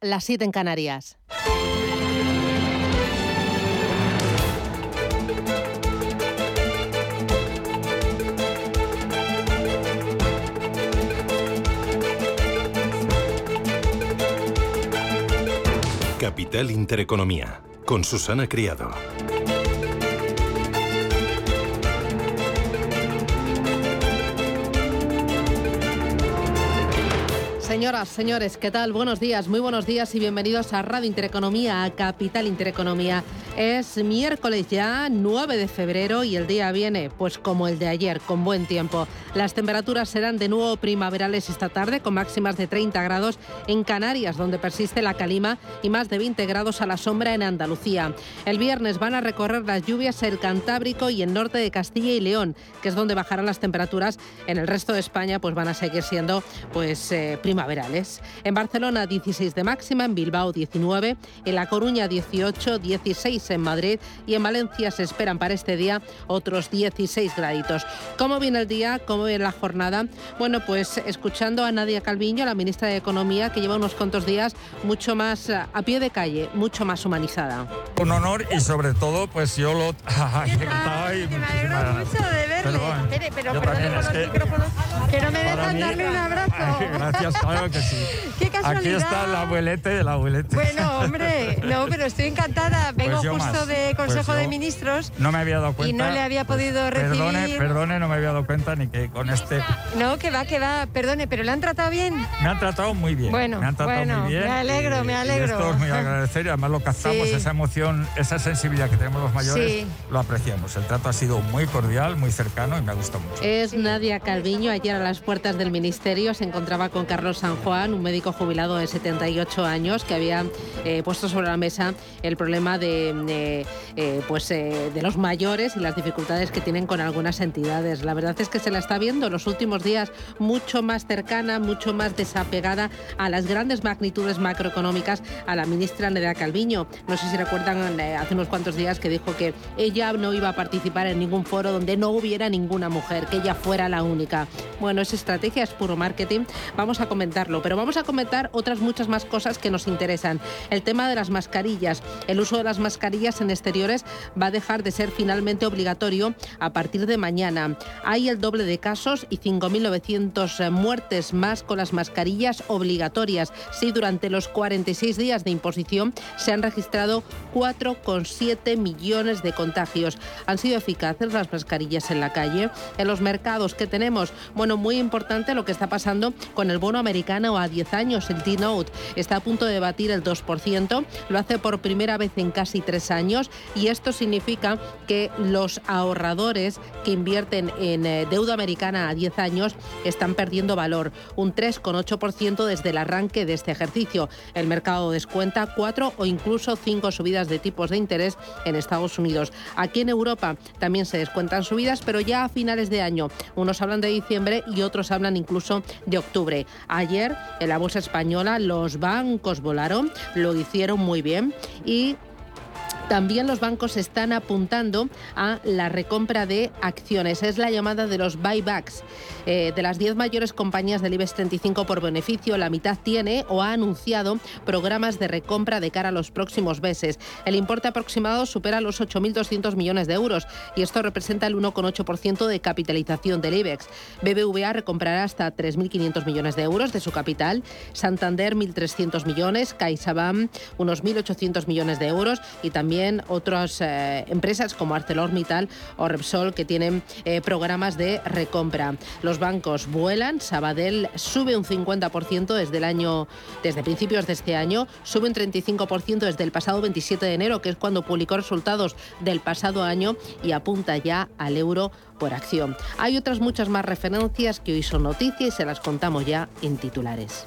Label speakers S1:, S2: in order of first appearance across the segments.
S1: las 7 en Canarias.
S2: Capital Intereconomía, con Susana Criado.
S1: Señoras, señores, ¿qué tal? Buenos días, muy buenos días y bienvenidos a Radio Intereconomía, a Capital Intereconomía. Es miércoles ya, 9 de febrero y el día viene, pues como el de ayer, con buen tiempo. Las temperaturas serán de nuevo primaverales esta tarde, con máximas de 30 grados en Canarias, donde persiste la calima, y más de 20 grados a la sombra en Andalucía. El viernes van a recorrer las lluvias el Cantábrico y el norte de Castilla y León, que es donde bajarán las temperaturas. En el resto de España, pues van a seguir siendo pues eh, primaverales. En Barcelona 16 de máxima, en Bilbao 19, en La Coruña 18, 16 en Madrid y en Valencia se esperan para este día otros 16 graditos. ¿Cómo viene el día? ¿Cómo viene la jornada? Bueno, pues escuchando a Nadia Calviño, la ministra de Economía, que lleva unos cuantos días mucho más eh, a pie de calle, mucho más humanizada.
S3: Un honor y sobre todo, pues yo lo...
S4: Ay, me alegro mucho de verle. Espere, pero perdone con los que... que no me dejan darle un abrazo.
S3: Ay, gracias, claro que sí.
S4: Qué casualidad.
S3: Aquí está el abuelete, el abuelete.
S4: Bueno, hombre, no, pero estoy encantada. Vengo
S3: Pues
S4: justo
S3: más.
S4: de
S3: Pues
S4: Consejo
S3: yo
S4: de Ministros.
S3: No me había dado cuenta.
S4: Y no le había podido recibir.
S3: Perdone, perdone, no me había dado cuenta ni que con este...
S4: No, que va, que va. Perdone, pero ¿le han tratado bien?
S3: Me han tratado muy bien.
S4: Bueno,
S3: me han tratado
S4: bueno,
S3: muy bien.
S4: me alegro,
S3: y-
S4: me
S3: y
S4: alegro.
S3: esto es muy agradecer y además lo captamos,
S4: Sí.
S3: esa emoción, esa sensibilidad que tenemos los mayores,
S4: Sí.
S3: lo apreciamos. El trato ha sido muy cordial, muy cercano y me ha gustado mucho.
S1: Es Nadia Calviño. Ayer a las puertas del Ministerio se encontraba con Carlos San Juan, un médico jubilado de 78 años que había eh, puesto sobre la mesa el problema de, eh, eh, pues, eh, de los mayores y las dificultades que tienen con algunas entidades. La verdad es que se la está viendo en los últimos días mucho más cercana, mucho más desapegada a las grandes magnitudes macroeconómicas a la ministra Nadia Calviño. No sé si recuerdan eh, hace unos cuantos días que dijo que ella no iba a participar en ningún foro donde no hubiera ninguna mujer, que ella fuera la única. Bueno, esa estrategia es puro marketing. Vamos a comentarlo, pero vamos a comentar otras muchas más cosas que nos interesan. El tema de las mascarillas. El uso de las mascarillas en exteriores va a dejar de ser finalmente obligatorio a partir de mañana. Hay el doble de casos y 5.900 muertes más con las mascarillas obligatorias. Sí, durante los 46 días de imposición se han registrado 4,7 millones de contagios. ¿Han sido eficaces las mascarillas en la calle? En los mercados que tenemos, bueno, muy importante lo que está pasando con el bono americano a 10 años, el T-Note. Está a punto de batir el 2%, lo hace por primera vez en casi tres años y esto significa que los ahorradores que invierten en eh, deuda americana a 10 años están perdiendo valor, un 3,8% desde el arranque de este ejercicio. El mercado descuenta cuatro o incluso cinco subidas de tipos de interés en Estados Unidos. Aquí en Europa también se descuentan subidas, pero ya a finales de año. Unos hablan de diciembre y otros hablan incluso de octubre. Ayer en la bolsa española los bancos volaron, lo hicieron muy bien y también los bancos están apuntando a la recompra de acciones. Es la llamada de los buybacks. Eh, de las 10 mayores compañías del IBEX 35 por beneficio, la mitad tiene o ha anunciado programas de recompra de cara a los próximos meses. El importe aproximado supera los 8.200 millones de euros y esto representa el 1,8% de capitalización del IBEX. BBVA recomprará hasta 3.500 millones de euros de su capital, Santander 1.300 millones, CaixaBank unos 1.800 millones de euros y también otras eh, empresas como ArcelorMittal o Repsol que tienen eh, programas de recompra. Los bancos vuelan, Sabadell sube un 50% desde el año desde principios de este año, sube un 35% desde el pasado 27 de enero, que es cuando publicó resultados del pasado año y apunta ya al euro por acción. Hay otras muchas más referencias que hoy son noticias y se las contamos ya en titulares.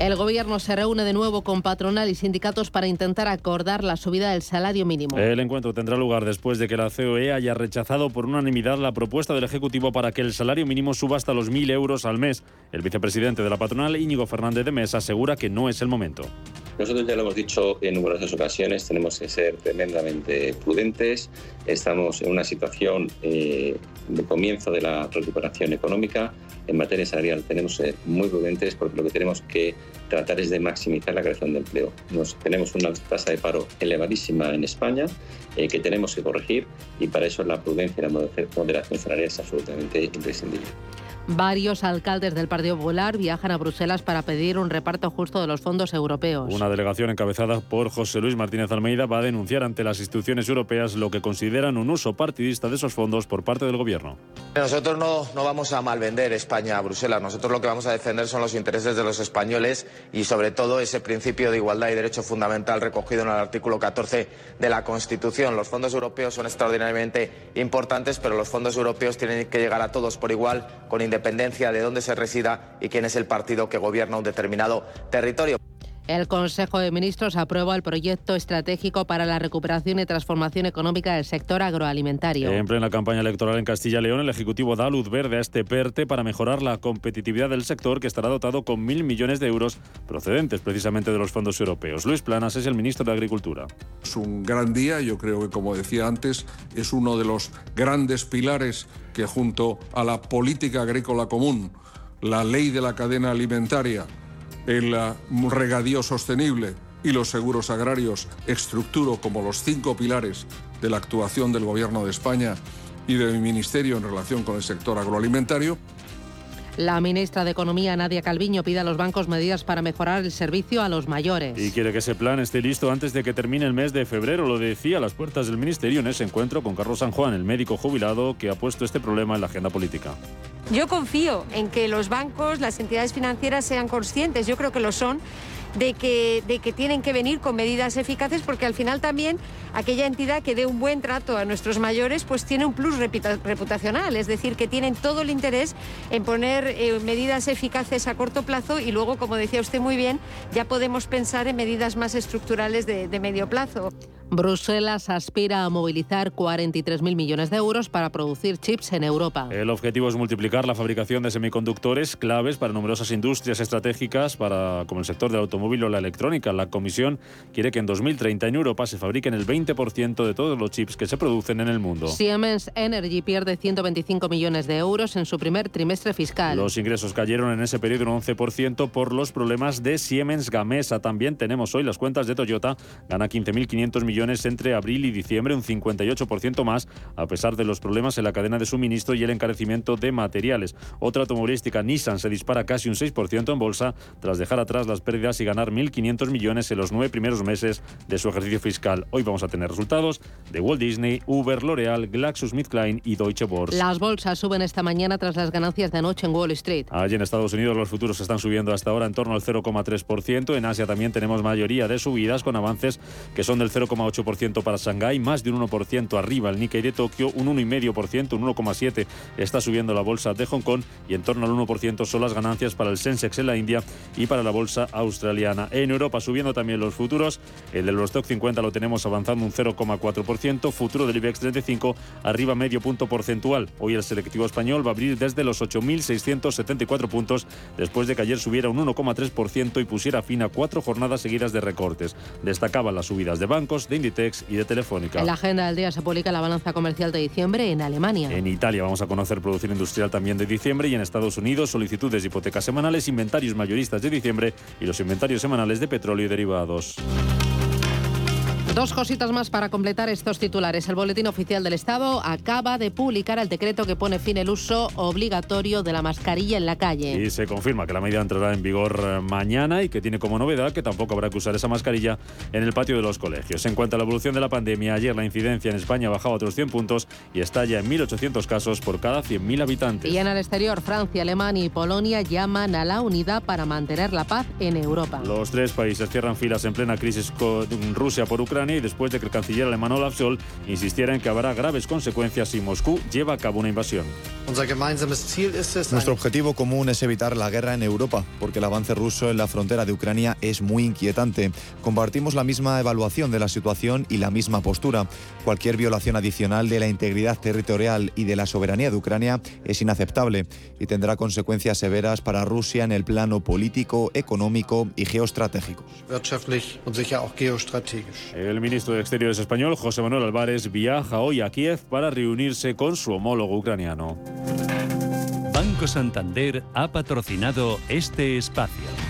S1: El gobierno se reúne de nuevo con patronal y sindicatos para intentar acordar la subida del salario mínimo.
S5: El encuentro tendrá lugar después de que la COE haya rechazado por unanimidad la propuesta del Ejecutivo para que el salario mínimo suba hasta los 1.000 euros al mes. El vicepresidente de la patronal, Íñigo Fernández de Mesa, asegura que no es el momento.
S6: Nosotros ya lo hemos dicho en numerosas ocasiones, tenemos que ser tremendamente prudentes. Estamos en una situación eh, de comienzo de la recuperación económica. En materia salarial tenemos que ser muy prudentes porque lo que tenemos que tratar es de maximizar la creación de empleo. Nos, tenemos una tasa de paro elevadísima en España eh, que tenemos que corregir y para eso la prudencia y la moderación salarial es absolutamente imprescindible.
S1: Varios alcaldes del Partido Popular viajan a Bruselas para pedir un reparto justo de los fondos europeos.
S5: Una delegación encabezada por José Luis Martínez Almeida va a denunciar ante las instituciones europeas lo que consideran un uso partidista de esos fondos por parte del gobierno.
S7: Nosotros no, no vamos a malvender España a Bruselas. Nosotros lo que vamos a defender son los intereses de los españoles y sobre todo ese principio de igualdad y derecho fundamental recogido en el artículo 14 de la Constitución. Los fondos europeos son extraordinariamente importantes, pero los fondos europeos tienen que llegar a todos por igual con independencia independencia de dónde se resida y quién es el partido que gobierna un determinado territorio.
S1: El Consejo de Ministros aprueba el proyecto estratégico para la recuperación y transformación económica del sector agroalimentario.
S5: En plena campaña electoral en Castilla y León, el Ejecutivo da luz verde a este PERTE para mejorar la competitividad del sector que estará dotado con mil millones de euros procedentes precisamente de los fondos europeos. Luis Planas es el ministro de Agricultura.
S8: Es un gran día, yo creo que como decía antes, es uno de los grandes pilares que junto a la política agrícola común, la ley de la cadena alimentaria, el regadío sostenible y los seguros agrarios estructuro como los cinco pilares de la actuación del Gobierno de España y de mi Ministerio en relación con el sector agroalimentario.
S1: La ministra de Economía, Nadia Calviño, pide a los bancos medidas para mejorar el servicio a los mayores.
S5: Y quiere que ese plan esté listo antes de que termine el mes de febrero. Lo decía a las puertas del Ministerio en ese encuentro con Carlos San Juan, el médico jubilado que ha puesto este problema en la agenda política.
S4: Yo confío en que los bancos, las entidades financieras sean conscientes, yo creo que lo son, de que, de que tienen que venir con medidas eficaces porque al final también aquella entidad que dé un buen trato a nuestros mayores pues tiene un plus reputacional, es decir, que tienen todo el interés en poner eh, medidas eficaces a corto plazo y luego, como decía usted muy bien, ya podemos pensar en medidas más estructurales de, de medio plazo.
S1: Bruselas aspira a movilizar 43.000 millones de euros para producir chips en Europa.
S5: El objetivo es multiplicar la fabricación de semiconductores claves para numerosas industrias estratégicas para, como el sector del automóvil o la electrónica. La Comisión quiere que en 2030 en Europa se fabriquen el 20% de todos los chips que se producen en el mundo.
S1: Siemens Energy pierde 125 millones de euros en su primer trimestre fiscal.
S5: Los ingresos cayeron en ese periodo un 11% por los problemas de Siemens Gamesa. También tenemos hoy las cuentas de Toyota, gana 15.500 millones entre abril y diciembre, un 58% más, a pesar de los problemas en la cadena de suministro y el encarecimiento de materiales. Otra automovilística, Nissan, se dispara casi un 6% en bolsa tras dejar atrás las pérdidas y ganar 1.500 millones en los nueve primeros meses de su ejercicio fiscal. Hoy vamos a tener resultados de Walt Disney, Uber, L'Oreal, GlaxoSmithKline y Deutsche Börse.
S1: Las bolsas suben esta mañana tras las ganancias de anoche en Wall Street.
S5: Allí en Estados Unidos los futuros están subiendo hasta ahora en torno al 0,3%. En Asia también tenemos mayoría de subidas con avances que son del 0,8 8% para Shanghái, más de un 1% arriba el Nikkei de Tokio, un 1,5%, un 1,7% está subiendo la bolsa de Hong Kong y en torno al 1% son las ganancias para el Sensex en la India y para la bolsa australiana. En Europa subiendo también los futuros, el del Eurostock 50 lo tenemos avanzando un 0,4%, futuro del IBEX 35 arriba medio punto porcentual. Hoy el selectivo español va a abrir desde los 8.674 puntos después de que ayer subiera un 1,3% y pusiera fin a cuatro jornadas seguidas de recortes. Destacaban las subidas de bancos, de Inditex y de Telefónica.
S1: En la agenda del día se publica la balanza comercial de diciembre en Alemania.
S5: En Italia vamos a conocer producción industrial también de diciembre y en Estados Unidos solicitudes de hipotecas semanales, inventarios mayoristas de diciembre y los inventarios semanales de petróleo y derivados.
S1: Dos cositas más para completar estos titulares. El Boletín Oficial del Estado acaba de publicar el decreto que pone fin el uso obligatorio de la mascarilla en la calle.
S5: Y se confirma que la medida entrará en vigor eh, mañana y que tiene como novedad que tampoco habrá que usar esa mascarilla en el patio de los colegios. En cuanto a la evolución de la pandemia, ayer la incidencia en España bajaba a otros 100 puntos y está ya en 1.800 casos por cada 100.000 habitantes.
S1: Y en el exterior, Francia, Alemania y Polonia llaman a la unidad para mantener la paz en Europa.
S5: Los tres países cierran filas en plena crisis con Rusia por Ucrania Ucrania y después de que el canciller alemán Olaf Scholz insistiera en que habrá graves consecuencias si Moscú lleva a cabo una invasión.
S9: Nuestro objetivo común es evitar la guerra en Europa, porque el avance ruso en la frontera de Ucrania es muy inquietante. Compartimos la misma evaluación de la situación y la misma postura. Cualquier violación adicional de la integridad territorial y de la soberanía de Ucrania es inaceptable y tendrá consecuencias severas para Rusia en el plano político, económico y geoestratégico.
S5: El ministro de Exteriores español, José Manuel Álvarez, viaja hoy a Kiev para reunirse con su homólogo ucraniano.
S10: Banco Santander ha patrocinado este espacio.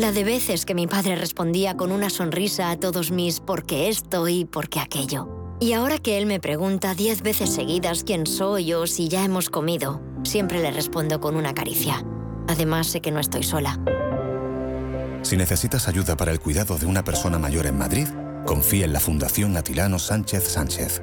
S11: La de veces que mi padre respondía con una sonrisa a todos mis porque esto y porque aquello. Y ahora que él me pregunta diez veces seguidas quién soy o si ya hemos comido, siempre le respondo con una caricia. Además sé que no estoy sola.
S12: Si necesitas ayuda para el cuidado de una persona mayor en Madrid, confía en la Fundación Atilano Sánchez Sánchez.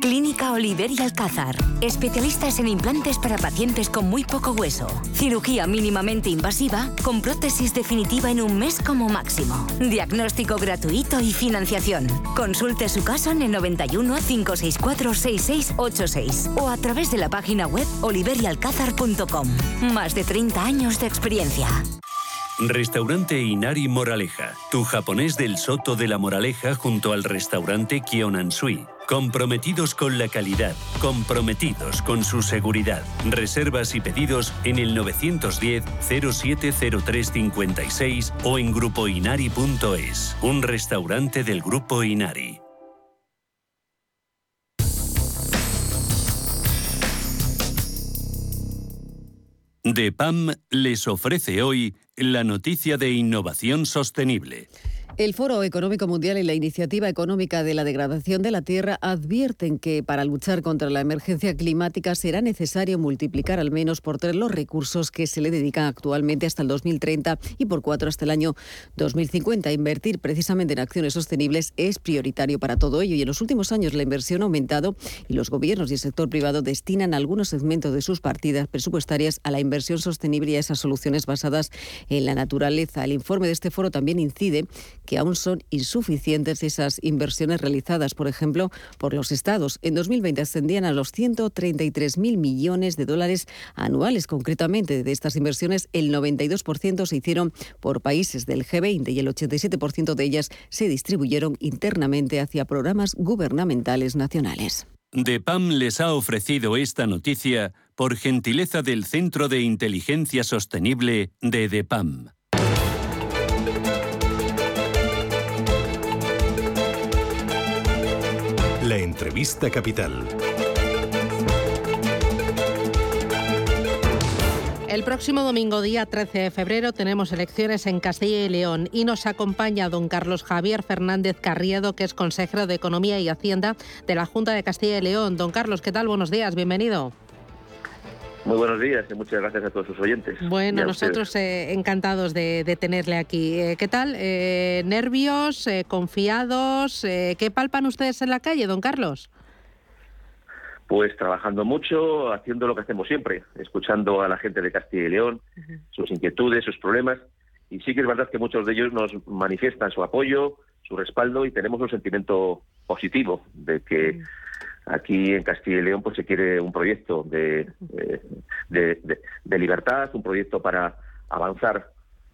S13: Clínica Oliver y Alcázar. Especialistas en implantes para pacientes con muy poco hueso. Cirugía mínimamente invasiva con prótesis definitiva en un mes como máximo. Diagnóstico gratuito y financiación. Consulte su caso en el 91 564 6686 o a través de la página web oliverialcázar.com. Más de 30 años de experiencia.
S10: Restaurante Inari Moraleja, tu japonés del Soto de la Moraleja junto al restaurante Kionansui. Comprometidos con la calidad, comprometidos con su seguridad. Reservas y pedidos en el 910 070356 o en grupoinari.es. Un restaurante del Grupo Inari. DEPAM les ofrece hoy la noticia de innovación sostenible.
S14: El Foro Económico Mundial y la Iniciativa Económica de la Degradación de la Tierra advierten que para luchar contra la emergencia climática será necesario multiplicar al menos por tres los recursos que se le dedican actualmente hasta el 2030 y por cuatro hasta el año 2050. Invertir precisamente en acciones sostenibles es prioritario para todo ello y en los últimos años la inversión ha aumentado y los gobiernos y el sector privado destinan algunos segmentos de sus partidas presupuestarias a la inversión sostenible y a esas soluciones basadas en la naturaleza. El informe de este foro también incide que aún son insuficientes esas inversiones realizadas, por ejemplo, por los estados. En 2020 ascendían a los 133.000 millones de dólares anuales. Concretamente, de estas inversiones, el 92% se hicieron por países del G20 y el 87% de ellas se distribuyeron internamente hacia programas gubernamentales nacionales.
S10: DEPAM les ha ofrecido esta noticia por gentileza del Centro de Inteligencia Sostenible de DEPAM.
S2: Entrevista capital.
S1: El próximo domingo, día 13 de febrero, tenemos elecciones en Castilla y León y nos acompaña don Carlos Javier Fernández Carriedo, que es consejero de Economía y Hacienda de la Junta de Castilla y León. Don Carlos, ¿qué tal? Buenos días, bienvenido.
S15: Muy buenos días y muchas gracias a todos sus oyentes.
S1: Bueno, nosotros eh, encantados de, tenerle aquí. Eh, ¿Qué tal? Eh, ¿Nervios? ¿Confiados? ¿Qué palpan ustedes en la calle, don Carlos?
S15: Pues trabajando mucho, haciendo lo que hacemos siempre, escuchando a la gente de Castilla y León, sus inquietudes, sus problemas. Y sí que es verdad que muchos de ellos nos manifiestan su apoyo, su respaldo y tenemos un sentimiento positivo de que aquí en Castilla y León pues se quiere un proyecto de, eh, libertad, un proyecto para avanzar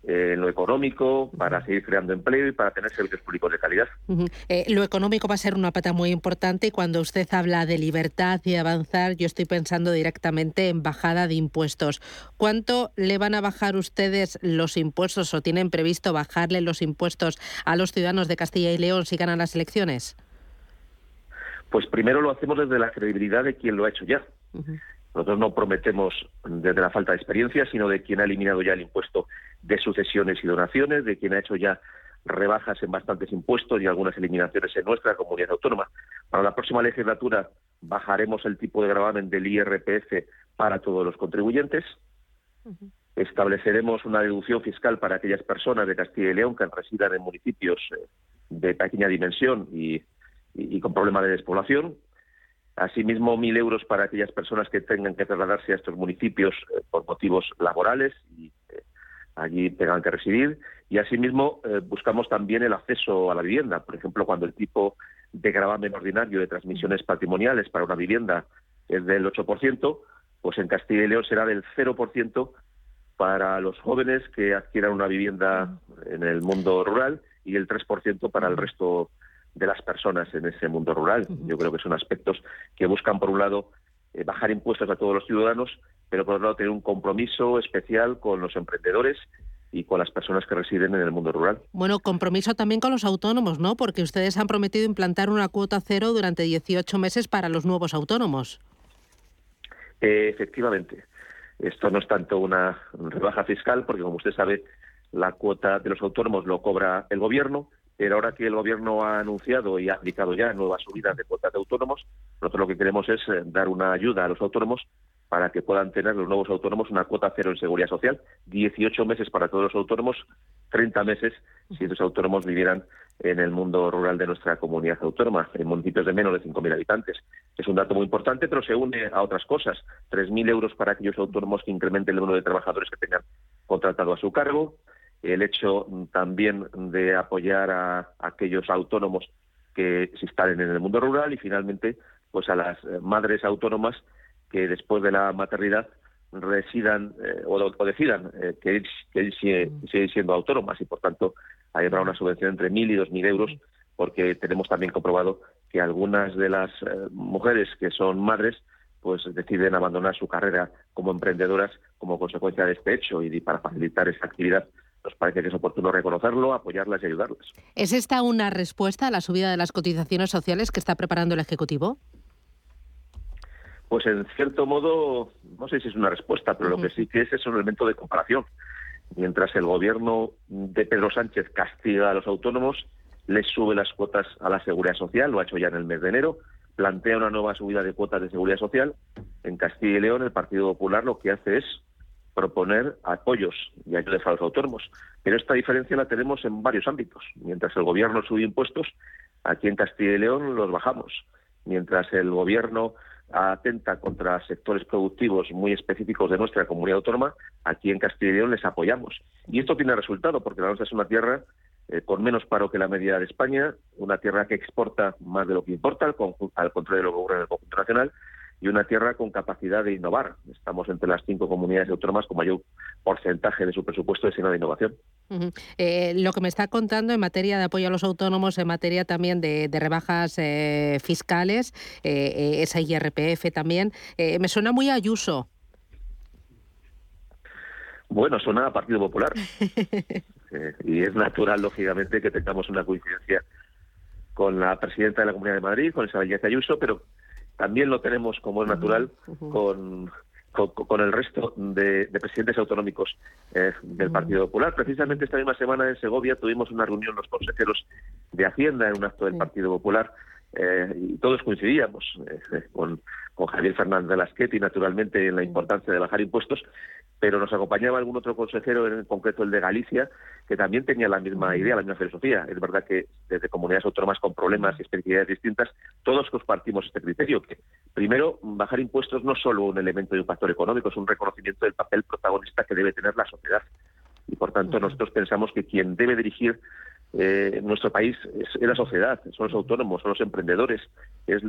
S15: en lo económico, para seguir creando empleo y para tener servicios públicos de calidad.
S1: Eh, lo económico va a ser una pata muy importante y cuando usted habla de libertad y avanzar, yo estoy pensando directamente en bajada de impuestos. ¿Cuánto le van a bajar ustedes los impuestos o tienen previsto bajarle los impuestos a los ciudadanos de Castilla y León si ganan las elecciones?
S15: Pues primero lo hacemos desde la credibilidad de quien lo ha hecho ya. Nosotros no prometemos desde la falta de experiencia, sino de quien ha eliminado ya el impuesto de sucesiones y donaciones, de quien ha hecho ya rebajas en bastantes impuestos y algunas eliminaciones en nuestra comunidad autónoma. Para la próxima legislatura bajaremos el tipo de gravamen del IRPF para todos los contribuyentes. Estableceremos una deducción fiscal para aquellas personas de Castilla y León que residan en municipios eh, de pequeña dimensión y y, con problema de despoblación. Asimismo, mil euros para aquellas personas que tengan que trasladarse a estos municipios eh, por motivos laborales y eh, allí tengan que residir. Y asimismo, eh, buscamos también el acceso a la vivienda. Por ejemplo, cuando el tipo de gravamen ordinario de transmisiones patrimoniales para una vivienda es del 8%, pues en Castilla y León será del 0% para los jóvenes que adquieran una vivienda en el mundo rural y el 3% para el resto de las personas en ese mundo rural. Yo creo que son aspectos que buscan, por un lado, eh, bajar impuestos a todos los ciudadanos, pero por otro lado, tener un compromiso especial con los emprendedores y con las personas que residen en el mundo rural.
S1: Bueno, compromiso también con los autónomos, ¿no? Porque ustedes han prometido implantar una cuota cero durante 18 meses para los nuevos autónomos.
S15: Eh, efectivamente. Esto no es tanto una rebaja fiscal, porque como usted sabe, la cuota de los autónomos lo cobra el gobierno, pero ahora que el Gobierno ha anunciado y ha aplicado ya nuevas subidas de cuotas de autónomos, nosotros lo que queremos es eh, dar una ayuda a los autónomos para que puedan tener los nuevos autónomos una cuota cero en seguridad social, 18 meses para todos los autónomos, 30 meses si esos autónomos vivieran en el mundo rural de nuestra comunidad autónoma, en municipios de menos de 5.000 habitantes. Es un dato muy importante, pero se une a otras cosas. 3.000 euros para aquellos autónomos que incrementen el número de trabajadores que tengan contratado a su cargo, el hecho también de apoyar a, aquellos autónomos que se instalen en el mundo rural y finalmente pues a las eh, madres autónomas que después de la maternidad residan eh, o, decidan eh, que, que siguen siendo autónomas. Y por tanto hay una subvención entre mil y dos mil euros porque tenemos también comprobado que algunas de las mujeres que son madres pues deciden abandonar su carrera como emprendedoras como consecuencia de este hecho y para facilitar esa actividad nos parece que es oportuno reconocerlo, apoyarlas y ayudarlas.
S1: ¿Es esta una respuesta a la subida de las cotizaciones sociales que está preparando el Ejecutivo?
S15: Pues en cierto modo, no sé si es una respuesta, pero lo que sí que es es un elemento de comparación. Mientras el gobierno de Pedro Sánchez castiga a los autónomos, les sube las cuotas a la seguridad social, lo ha hecho ya en el mes de enero, plantea una nueva subida de cuotas de seguridad social. En Castilla y León, el Partido Popular lo que hace es proponer apoyos y ayudas a los autónomos. Pero esta diferencia la tenemos en varios ámbitos. Mientras el gobierno sube impuestos, aquí en Castilla y León los bajamos. Mientras el gobierno atenta contra sectores productivos muy específicos de nuestra comunidad autónoma, aquí en Castilla y León les apoyamos. Y esto tiene resultado, porque la nuestra es una tierra eh, con menos paro que la media de España, una tierra que exporta más de lo que importa, al, al contrario de lo que ocurre en el conjunto nacional, y una tierra con capacidad de innovar. Estamos entre las cinco comunidades autónomas con mayor porcentaje de su presupuesto destinado a innovación.
S1: Eh, lo que me está contando en materia de apoyo a los autónomos, en materia también de, rebajas eh, fiscales, eh, esa IRPF también, me suena muy Ayuso.
S15: Bueno, suena a Partido Popular. y es natural, lógicamente, que tengamos una coincidencia con la presidenta de la Comunidad de Madrid, con Isabel Díaz Ayuso, pero también lo tenemos, como es natural, con, con, el resto de, presidentes autonómicos eh, del Partido Popular. Precisamente esta misma semana en Segovia tuvimos una reunión los consejeros de Hacienda en un acto del Partido Popular eh, y todos coincidíamos eh, con, con, Javier Fernández de Lasqueti, naturalmente, en la importancia de bajar impuestos, pero nos acompañaba algún otro consejero, en concreto el de Galicia, que también tenía la misma idea, la misma filosofía. Es verdad que desde comunidades autónomas con problemas y especificidades distintas, todos compartimos este criterio, que primero, bajar impuestos no es solo un elemento de un factor económico, es un reconocimiento del papel protagonista que debe tener la sociedad. Y por tanto, nosotros pensamos que quien debe dirigir eh, nuestro país es, la sociedad, son los autónomos, son los emprendedores,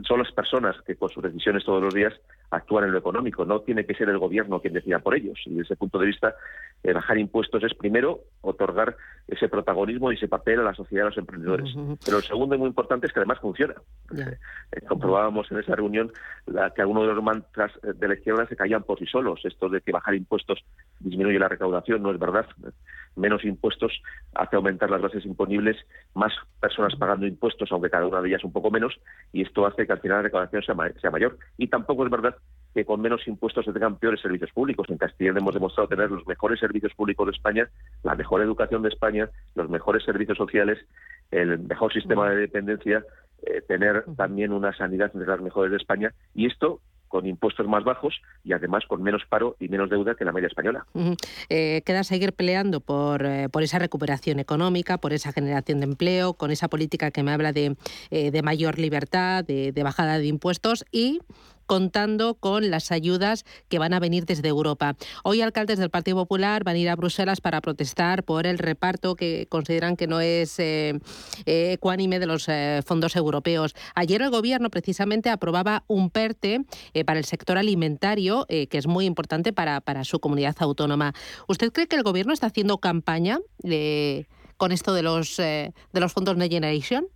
S15: son las personas que con sus decisiones todos los días actúan en lo económico. No tiene que ser el gobierno quien decida por ellos. Y desde ese punto de vista, eh, bajar impuestos es primero otorgar ese protagonismo y ese papel a la sociedad, a los emprendedores. Pero el segundo y muy importante es que además funciona. Eh, comprobábamos en esa reunión la, que algunos de los mantras de la izquierda se caían por sí solos. Esto de que bajar impuestos disminuye la recaudación no es verdad menos impuestos hace aumentar las bases imponibles, más personas pagando impuestos, aunque cada una de ellas un poco menos, y esto hace que al final la recaudación sea, mayor. Y tampoco es verdad que con menos impuestos se tengan peores servicios públicos. En Castilla hemos demostrado tener los mejores servicios públicos de España, la mejor educación de España, los mejores servicios sociales, el mejor sistema de dependencia, eh, tener también una sanidad entre las mejores de España. Y esto con impuestos más bajos y además con menos paro y menos deuda que la media española.
S1: Eh, queda seguir peleando por, eh, por esa recuperación económica, por esa generación de empleo, con esa política que me habla de, eh, de mayor libertad, de, de bajada de impuestos y contando con las ayudas que van a venir desde Europa. Hoy alcaldes del Partido Popular van a ir a Bruselas para protestar por el reparto que consideran que no es eh, eh, ecuánime de los eh, fondos europeos. Ayer el Gobierno precisamente aprobaba un PERTE para el sector alimentario, que es muy importante para, para su comunidad autónoma. ¿Usted cree que el Gobierno está haciendo campaña con esto de los, de los fondos Next Generation?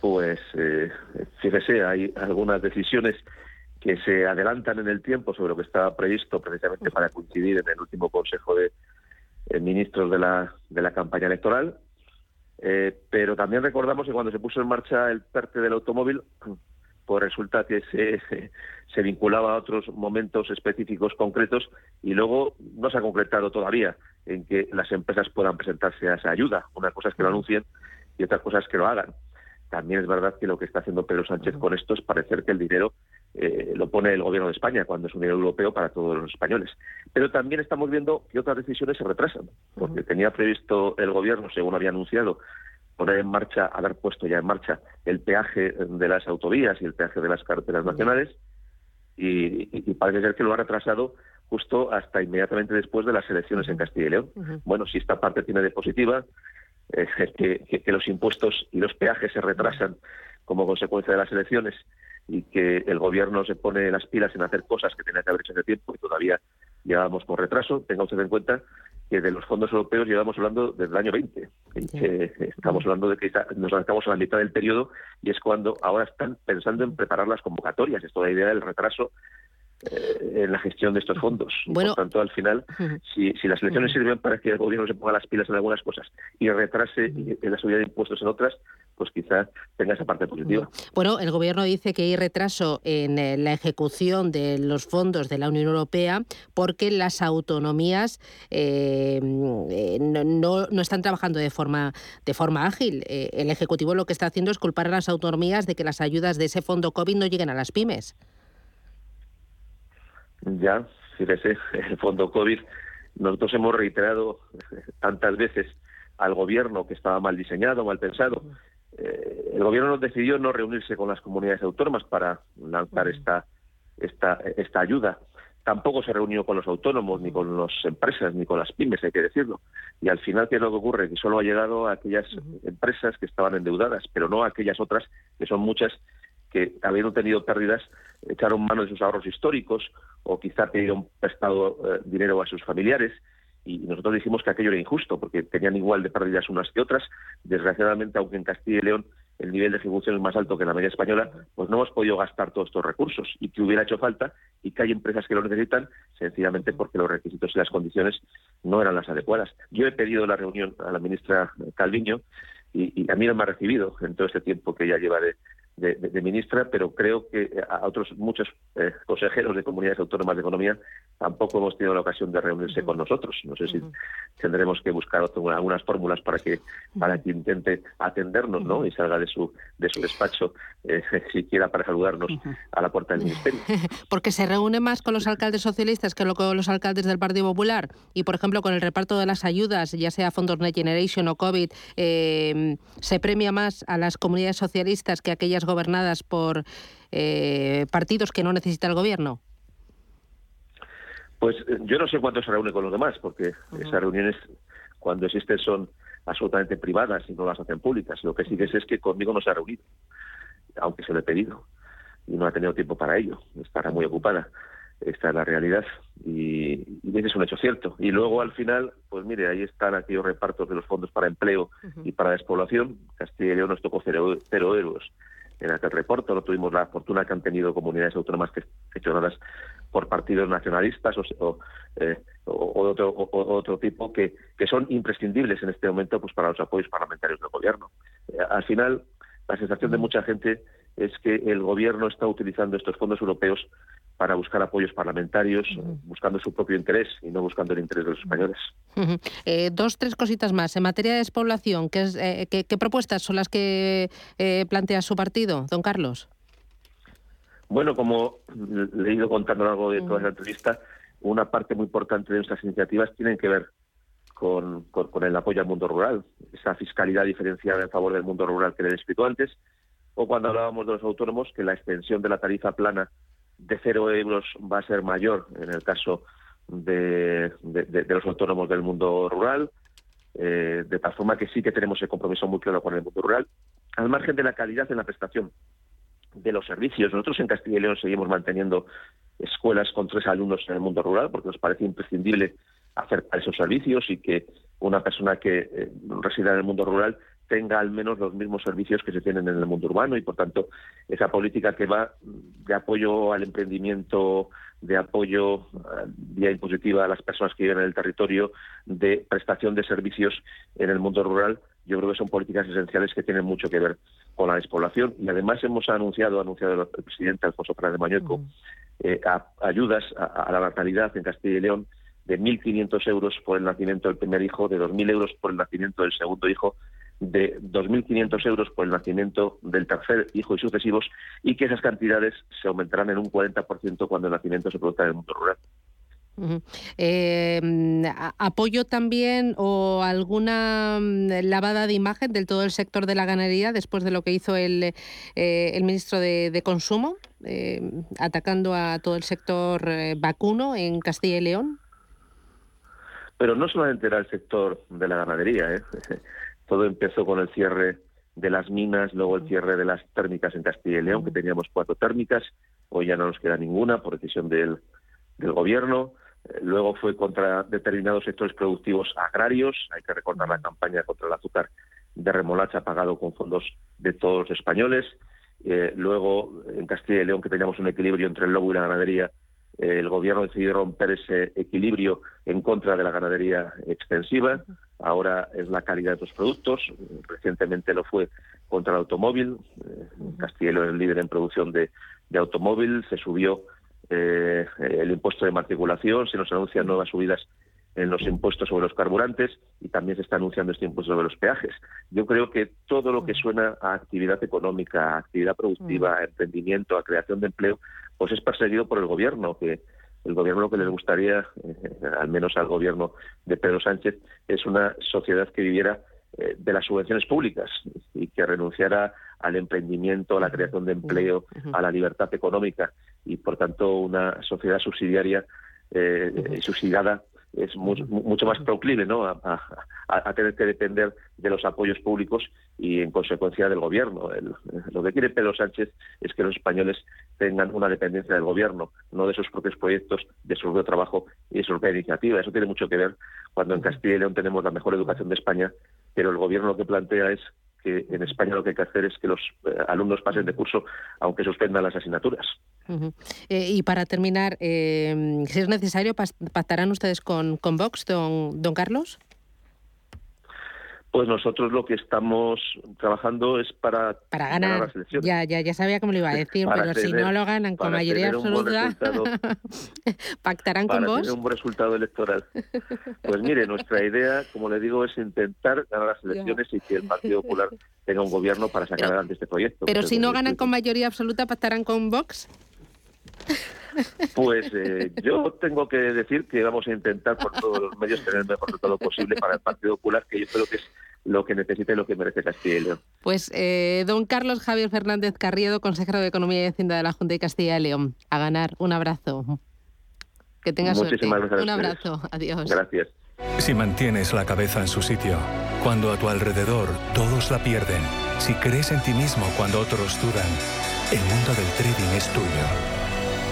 S15: Pues eh, fíjese, hay algunas decisiones que se adelantan en el tiempo sobre lo que estaba previsto precisamente para coincidir en el último Consejo de eh, Ministros de la, de la campaña electoral. Eh, pero también recordamos que cuando se puso en marcha el PERTE del automóvil, pues resulta que se, se vinculaba a otros momentos específicos concretos y luego no se ha concretado todavía en que las empresas puedan presentarse a esa ayuda. Una cosa es que lo anuncien y otra cosa es que lo hagan. También es verdad que lo que está haciendo Pedro Sánchez con esto es parecer que el dinero eh, lo pone el gobierno de España cuando es un dinero europeo para todos los españoles. Pero también estamos viendo que otras decisiones se retrasan, porque tenía previsto el gobierno, según había anunciado, poner en marcha, haber puesto ya en marcha el peaje de las autovías y el peaje de las carreteras nacionales, y, parece ser que lo ha retrasado justo hasta inmediatamente después de las elecciones en Castilla y León. Bueno, si esta parte tiene de positiva, que, que, los impuestos y los peajes se retrasan como consecuencia de las elecciones y que el gobierno se pone las pilas en hacer cosas que tenía que haber hecho hace tiempo y todavía llevamos con retraso. Tenga usted en cuenta que de los fondos europeos llevamos hablando desde el año 20, que estamos hablando de que nos acercamos a la mitad del periodo y es cuando ahora están pensando en preparar las convocatorias. Esto la idea del retraso eh, en la gestión de estos fondos. Bueno, por tanto, al final, si, las elecciones sirven para que el gobierno se ponga las pilas en algunas cosas y retrase en la subida de impuestos en otras, pues quizás tenga esa parte positiva.
S1: Bueno, el gobierno dice que hay retraso en eh, la ejecución de los fondos de la Unión Europea porque las autonomías eh, no, no, están trabajando de forma, de forma ágil. el Ejecutivo lo que está haciendo es culpar a las autonomías de que las ayudas de ese fondo COVID no lleguen a las pymes.
S15: Ya, fíjese, el fondo COVID, nosotros hemos reiterado tantas veces al gobierno que estaba mal diseñado, mal pensado. Eh, el gobierno decidió no reunirse con las comunidades autónomas para lanzar esta, esta, esta ayuda. Tampoco se reunió con los autónomos, ni con las empresas, ni con las pymes, hay que decirlo. Y al final, ¿qué es lo que ocurre? Que solo ha llegado a aquellas empresas que estaban endeudadas, pero no a aquellas otras, que son muchas, que habiendo tenido pérdidas, echaron mano de sus ahorros históricos o quizá pidieron prestado eh, dinero a sus familiares. Y nosotros dijimos que aquello era injusto, porque tenían igual de pérdidas unas que otras. Desgraciadamente, aunque en Castilla y León el nivel de ejecución es más alto que en la media española, pues no hemos podido gastar todos estos recursos y que hubiera hecho falta y que hay empresas que lo necesitan sencillamente porque los requisitos y las condiciones no eran las adecuadas. Yo he pedido la reunión a la ministra Calviño y, a mí no me ha recibido en todo este tiempo que ella lleva de, de, ministra, pero creo que a otros muchos eh, consejeros de comunidades autónomas de economía tampoco hemos tenido la ocasión de reunirse con nosotros. No sé si tendremos que buscar algunas fórmulas para que para que intente atendernos, ¿no? Y salga de su de su despacho eh, siquiera para saludarnos a la puerta del ministerio.
S1: Porque se reúne más con los alcaldes socialistas que con los alcaldes del Partido Popular y, por ejemplo, con el reparto de las ayudas, ya sea fondos Next Generation o COVID, eh, se premia más a las comunidades socialistas que aquellas gobernadas por eh, partidos que no necesita el gobierno?
S15: Pues eh, yo no sé cuánto se reúne con los demás, porque esas reuniones, cuando existen, son absolutamente privadas y no las hacen públicas. Lo que sí que sé es que conmigo no se ha reunido, aunque se lo he pedido, y no ha tenido tiempo para ello. Estará muy ocupada. Esta es la realidad y, y ese es un hecho cierto. Y luego al final, pues mire, ahí están aquellos repartos de los fondos para empleo y para despoblación. Castilla y León nos tocó cero, cero euros en aquel reporte. No tuvimos la fortuna que han tenido comunidades autónomas que gestionadas por partidos nacionalistas o, eh, otro, otro tipo que, que son imprescindibles en este momento pues para los apoyos parlamentarios del gobierno. Eh, al final, la sensación de mucha gente es que el gobierno está utilizando estos fondos europeos para buscar apoyos parlamentarios, buscando su propio interés y no buscando el interés de los españoles.
S1: Eh, dos, tres cositas más. En materia de despoblación, ¿qué, eh, qué, propuestas son las que eh, plantea su partido, don Carlos?
S15: Bueno, como le he ido contando a lo largo de toda la entrevista, una parte muy importante de nuestras iniciativas tienen que ver con, con, el apoyo al mundo rural, esa fiscalidad diferenciada en favor del mundo rural que le he descrito antes, o cuando hablábamos de los autónomos, que la extensión de la tarifa plana de cero euros va a ser mayor en el caso de, los autónomos del mundo rural, eh, de tal forma que sí que tenemos el compromiso muy claro con el mundo rural, al margen de la calidad en la prestación de los servicios. Nosotros en Castilla y León seguimos manteniendo escuelas con tres alumnos en el mundo rural porque nos parece imprescindible hacer esos servicios y que una persona que eh, resida en el mundo rural tenga al menos los mismos servicios que se tienen en el mundo urbano y por tanto esa política que va de apoyo al emprendimiento, de apoyo eh, vía impositiva a las personas que viven en el territorio, de prestación de servicios en el mundo rural, yo creo que son políticas esenciales que tienen mucho que ver con la despoblación. Y además hemos anunciado, anunciado el presidente Alfonso Pérez de Mañueco, eh, ayudas a, la natalidad en Castilla y León de 1.500 euros por el nacimiento del primer hijo, de 2.000 euros por el nacimiento del segundo hijo de 2.500 euros por el nacimiento del tercer hijo y sucesivos y que esas cantidades se aumentarán en un 40% cuando el nacimiento se produzca en el mundo rural.
S1: Eh, ¿Apoyo también o alguna mm, lavada de imagen del todo el sector de la ganadería después de lo que hizo el, eh, el ministro de, Consumo, eh, atacando a todo el sector vacuno en Castilla y León?
S15: Pero no solamente era el sector de la ganadería. ¿eh? Todo empezó con el cierre de las minas, luego el cierre de las térmicas en Castilla y León, que teníamos cuatro térmicas, hoy ya no nos queda ninguna por decisión del, del gobierno. Eh, luego fue contra determinados sectores productivos agrarios, hay que recordar la campaña contra el azúcar de remolacha pagado con fondos de todos los españoles. Eh, luego en Castilla y León, que teníamos un equilibrio entre el lobo y la ganadería, el gobierno decidió romper ese equilibrio en contra de la ganadería extensiva. Ahora es la calidad de los productos. Recientemente lo fue contra el automóvil. Eh, Castilla es el líder en producción de, automóvil. Se subió eh, el impuesto de matriculación. Se nos anuncian nuevas subidas en los impuestos sobre los carburantes y también se está anunciando este impuesto sobre los peajes. Yo creo que todo lo que suena a actividad económica, a actividad productiva, a emprendimiento, a creación de empleo, pues es perseguido por el gobierno, que el gobierno lo que les gustaría, eh, al menos al gobierno de Pedro Sánchez, es una sociedad que viviera eh, de las subvenciones públicas y que renunciara al emprendimiento, a la creación de empleo, a la libertad económica y, por tanto, una sociedad subsidiaria eh, subsidiada es mucho, más proclive ¿no? A, tener que depender de los apoyos públicos y, en consecuencia, del gobierno. lo que quiere Pedro Sánchez es que los españoles tengan una dependencia del gobierno, no de sus propios proyectos, de su propio trabajo y de su propia iniciativa. Eso tiene mucho que ver cuando en Castilla y León tenemos la mejor educación de España, pero el gobierno lo que plantea es que en España lo que hay que hacer es que los eh, alumnos pasen de curso aunque suspendan las asignaturas.
S1: Eh, y para terminar, eh, si es necesario, ¿pactarán ustedes con, con Vox, don, don Carlos?
S15: Pues nosotros lo que estamos trabajando es para,
S1: para ganar. las elecciones. Ya, ya, ya sabía cómo lo iba a decir, pero si no lo ganan con mayoría absoluta, ¿pactarán con vos?
S15: Tener un buen resultado electoral. Pues mire, nuestra idea, como le digo, es intentar ganar las elecciones y que el Partido Popular tenga un gobierno para sacar adelante este proyecto.
S1: Pero si no ganan con mayoría absoluta, ¿pactarán con Vox?
S15: Pues eh, yo tengo que decir que vamos a intentar por todos los medios tener el mejor resultado posible para el Partido Popular, que yo creo que es lo que necesita y lo que merece Castilla y León.
S1: Pues eh, don Carlos Javier Fernández Carriedo, consejero de Economía y Hacienda de la Junta de Castilla y León. A ganar. Un abrazo. Que tengas suerte. Un abrazo. Adiós.
S15: Gracias.
S2: Si mantienes la cabeza en su sitio, cuando a tu alrededor todos la pierden, si crees en ti mismo cuando otros dudan, el mundo del trading es tuyo.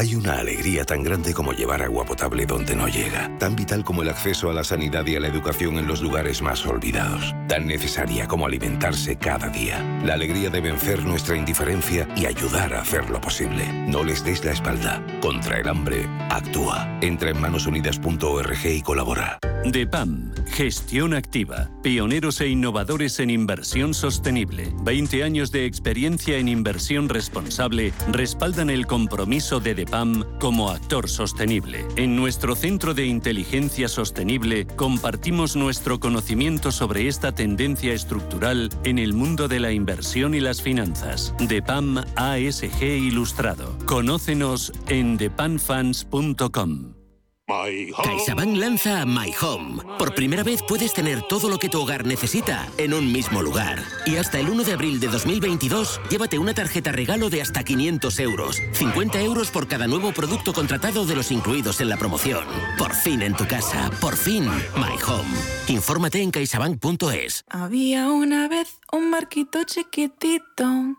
S16: Hay una alegría tan grande como llevar agua potable donde no llega, tan vital como el acceso a la sanidad y a la educación en los lugares más olvidados, tan necesaria como alimentarse cada día. La alegría de vencer nuestra indiferencia y ayudar a hacerlo posible. No les des la espalda. Contra el hambre, actúa. Entra en manosunidas.org y colabora.
S10: DEPAM, gestión activa, pioneros e innovadores en inversión sostenible, 20 años de experiencia en inversión responsable respaldan el compromiso de DEPAM como actor sostenible. En nuestro Centro de Inteligencia Sostenible compartimos nuestro conocimiento sobre esta tendencia estructural en el mundo de la inversión y las finanzas. DEPAM ASG Ilustrado. Conócenos en depamfans.com.
S17: CaixaBank lanza My Home. Por primera vez puedes tener todo lo que tu hogar necesita en un mismo lugar. Y hasta el 1 de abril de 2022, llévate una tarjeta regalo de hasta 500 euros. 50 euros por cada nuevo producto contratado de los incluidos en la promoción. Por fin en tu casa. Por fin My Home. Infórmate en caixabank.es.
S18: Había una vez un barquito chiquitito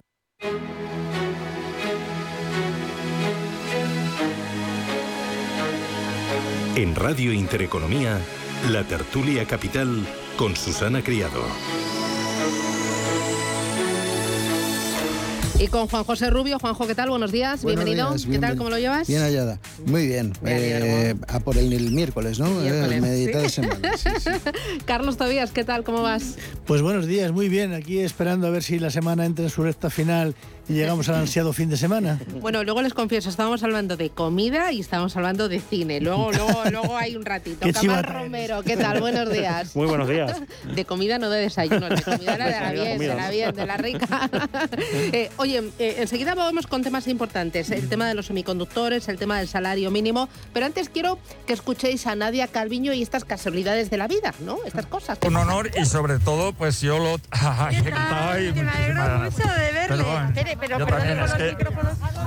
S2: En Radio Intereconomía, la tertulia capital con Susana Criado.
S1: Y con Juan José Rubio. Juanjo, ¿qué tal? Buenos días, bienvenido. ¿Qué tal? ¿Cómo lo llevas?
S19: Bien hallada. Muy bien. Eh, a por el, miércoles, ¿no?
S1: Miércoles,
S19: de semana.
S1: Carlos Tobías, ¿qué tal? ¿Cómo vas?
S19: Pues buenos días, muy bien. Aquí esperando a ver si la semana entra en su recta final y llegamos al ansiado fin de semana.
S1: Bueno, luego les confieso, estábamos hablando de comida y estábamos hablando de cine. Luego, luego, luego hay un ratito. Camar Romero, ¿qué tal? Buenos días.
S20: Muy buenos días.
S1: De comida, no de desayuno, de comida de la bien, de la bien, de la rica. Eh, oye, eh, enseguida vamos con temas importantes. El tema de los semiconductores, el tema del salario mínimo. Pero antes quiero que escuchéis a Nadia Calviño y estas casualidades de la vida, ¿no? Estas cosas.
S3: Un honor y sobre todo, pues yo lo...
S4: Ay, me alegro mucho de verle pero yo también, es que,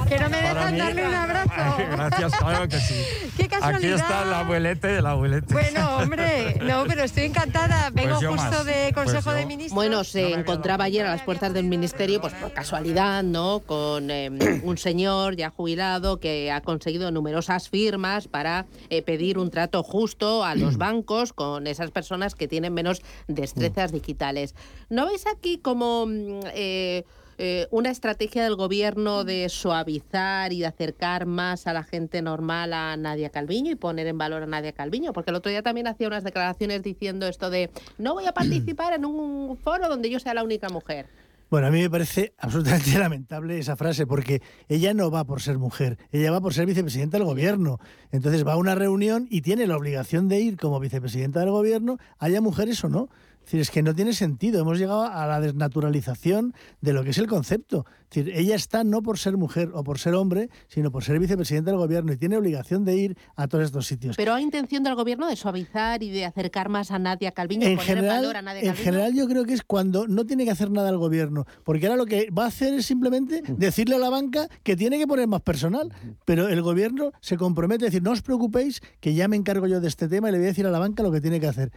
S4: que no me dejan darle un abrazo.
S3: gracias, claro que sí.
S4: Qué casualidad.
S3: Aquí está el abuelete del abuelete.
S4: Bueno, hombre, no, pero estoy encantada. Pues Vengo justo de pues Consejo de Ministros.
S1: Bueno, se encontraba ayer a las puertas del Ministerio, pues por casualidad, ¿no? Con em, un señor ya jubilado que ha conseguido numerosas firmas para eh, pedir un trato justo a los bancos con esas personas que tienen menos destrezas digitales. ¿No veis aquí como... Mm, eh, eh, una estrategia del gobierno de suavizar y de acercar más a la gente normal a Nadia Calviño y poner en valor a Nadia Calviño? Porque el otro día también hacía unas declaraciones diciendo esto de no voy a participar en un foro donde yo sea la única mujer.
S19: Bueno, a mí me parece absolutamente lamentable esa frase, porque ella no va por ser mujer, ella va por ser vicepresidenta del gobierno. Entonces va a una reunión y tiene la obligación de ir como vicepresidenta del gobierno, haya mujeres o no. Es decir, es que no tiene sentido. Hemos llegado a la desnaturalización de lo que es el concepto. Es decir, ella está no por ser mujer o por ser hombre, sino por ser vicepresidenta del gobierno y tiene obligación de ir a todos estos sitios.
S1: Pero hay intención del gobierno de suavizar y de acercar más a Nadia Calviño,
S19: en
S1: poner
S19: general,
S1: en valor a Nadia
S19: en
S1: Calviño.
S19: general yo creo que es cuando no tiene que hacer nada el gobierno, porque ahora lo que va a hacer es simplemente decirle a la banca que tiene que poner más personal, pero el gobierno se compromete a decir, no os preocupéis, que ya me encargo yo de este tema y le voy a decir a la banca lo que tiene que hacer.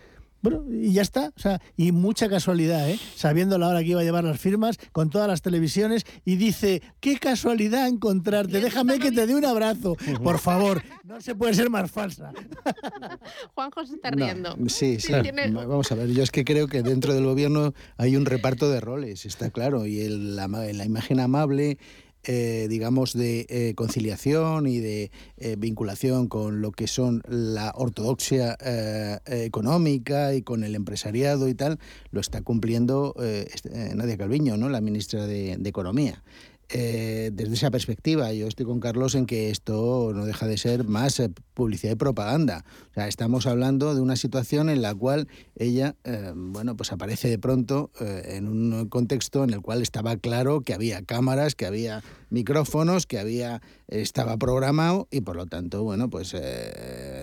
S19: Bueno, y ya está. O sea, y mucha casualidad, ¿eh? Sabiendo la hora que iba a llevar las firmas con todas las televisiones y dice, qué casualidad encontrarte, déjame que te dé un abrazo. Por favor, no se puede ser más falsa.
S1: Juanjo se está
S21: No,
S1: riendo.
S21: sí, sí.
S1: Tiene-
S21: Vamos a ver, yo es que creo que dentro del gobierno hay un reparto de roles, está claro, y el- la, la imagen amable, eh, digamos, de eh, conciliación y de eh, vinculación con lo que son la ortodoxia eh, económica y con el empresariado y tal, lo está cumpliendo este- Nadia Calviño, ¿no? la ministra de Economía. Eh, desde esa perspectiva, yo estoy con Carlos en que esto no deja de ser más eh, publicidad y propaganda. O sea, estamos hablando de una situación en la cual ella, eh, bueno, pues aparece de pronto en un contexto en el cual estaba claro que había cámaras, que había micrófonos, que había estaba programado y por lo tanto, bueno, pues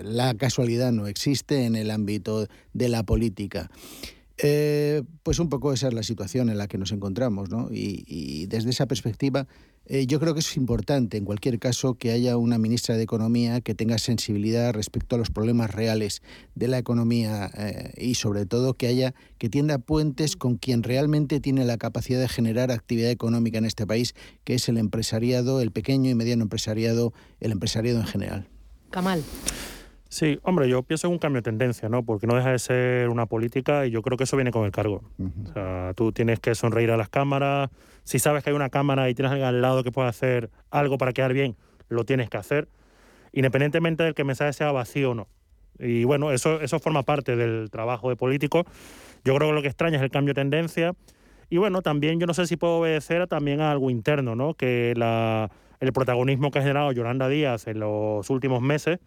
S21: la casualidad no existe en el ámbito de la política. Eh, pues un poco esa es la situación en la que nos encontramos, ¿no? Y, y desde esa perspectiva, eh, yo creo que es importante, en cualquier caso, que haya una ministra de Economía que tenga sensibilidad respecto a los problemas reales de la economía eh, y, sobre todo, que haya que tienda puentes con quien realmente tiene la capacidad de generar actividad económica en este país, que es el empresariado, el pequeño y mediano empresariado, el empresariado en general.
S1: Kamal.
S22: Sí, hombre, yo pienso en un cambio de tendencia, ¿no? Porque no deja de ser una política y yo creo que eso viene con el cargo. O sea, tú tienes que sonreír a las cámaras. Si sabes que hay una cámara y tienes alguien al lado que puede hacer algo para quedar bien, lo tienes que hacer, independientemente del que el mensaje sea vacío o no. Y bueno, eso, eso forma parte del trabajo de político. Yo creo que lo que extraña es el cambio de tendencia. Y bueno, también yo no sé si puedo obedecer también a algo interno, ¿no? Que la, el protagonismo que ha generado Yolanda Díaz en los últimos meses,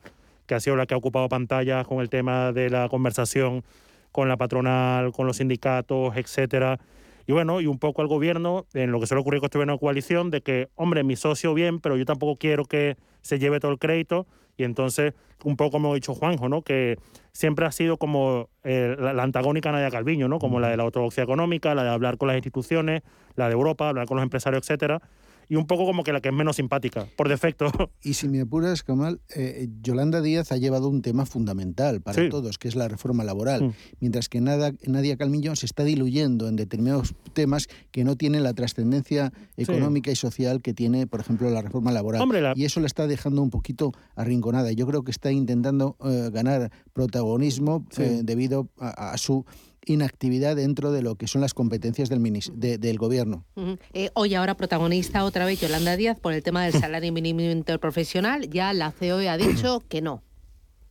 S22: que ha sido la que ha ocupado pantallas con el tema de la conversación con la patronal, con los sindicatos, etcétera. Y bueno, y un poco al gobierno, en lo que suele ocurrir con este gobierno de coalición, de que, hombre, mi socio bien, pero yo tampoco quiero que se lleve todo el crédito. Y entonces, un poco como ha dicho Juanjo, ¿no? Que siempre ha sido como eh, la, la antagónica Nadia Calviño, ¿no? Como la de la ortodoxia económica, la de hablar con las instituciones, la de Europa, hablar con los empresarios, etcétera. Y un poco como que la que es menos simpática, por defecto.
S21: Y si me apuras, Kamal, eh, Yolanda Díaz ha llevado un tema fundamental para
S22: Sí.
S21: todos, que es la reforma laboral,
S22: Mm.
S21: mientras que nada, Nadia Calmiño se está diluyendo en determinados temas que no tienen la trascendencia económica y social que tiene, por ejemplo, la reforma laboral.
S22: Hombre, la-
S21: Y eso la está dejando un poquito arrinconada. Yo creo que está intentando eh, ganar protagonismo
S22: Sí.
S21: eh, debido a, a su inactividad dentro de lo que son las competencias del, minis- de- del gobierno.
S1: Ujú. Eh, hoy ahora protagonista otra vez Yolanda Díaz por el tema del salario mínimo interprofesional. Ya la COE ha dicho que no.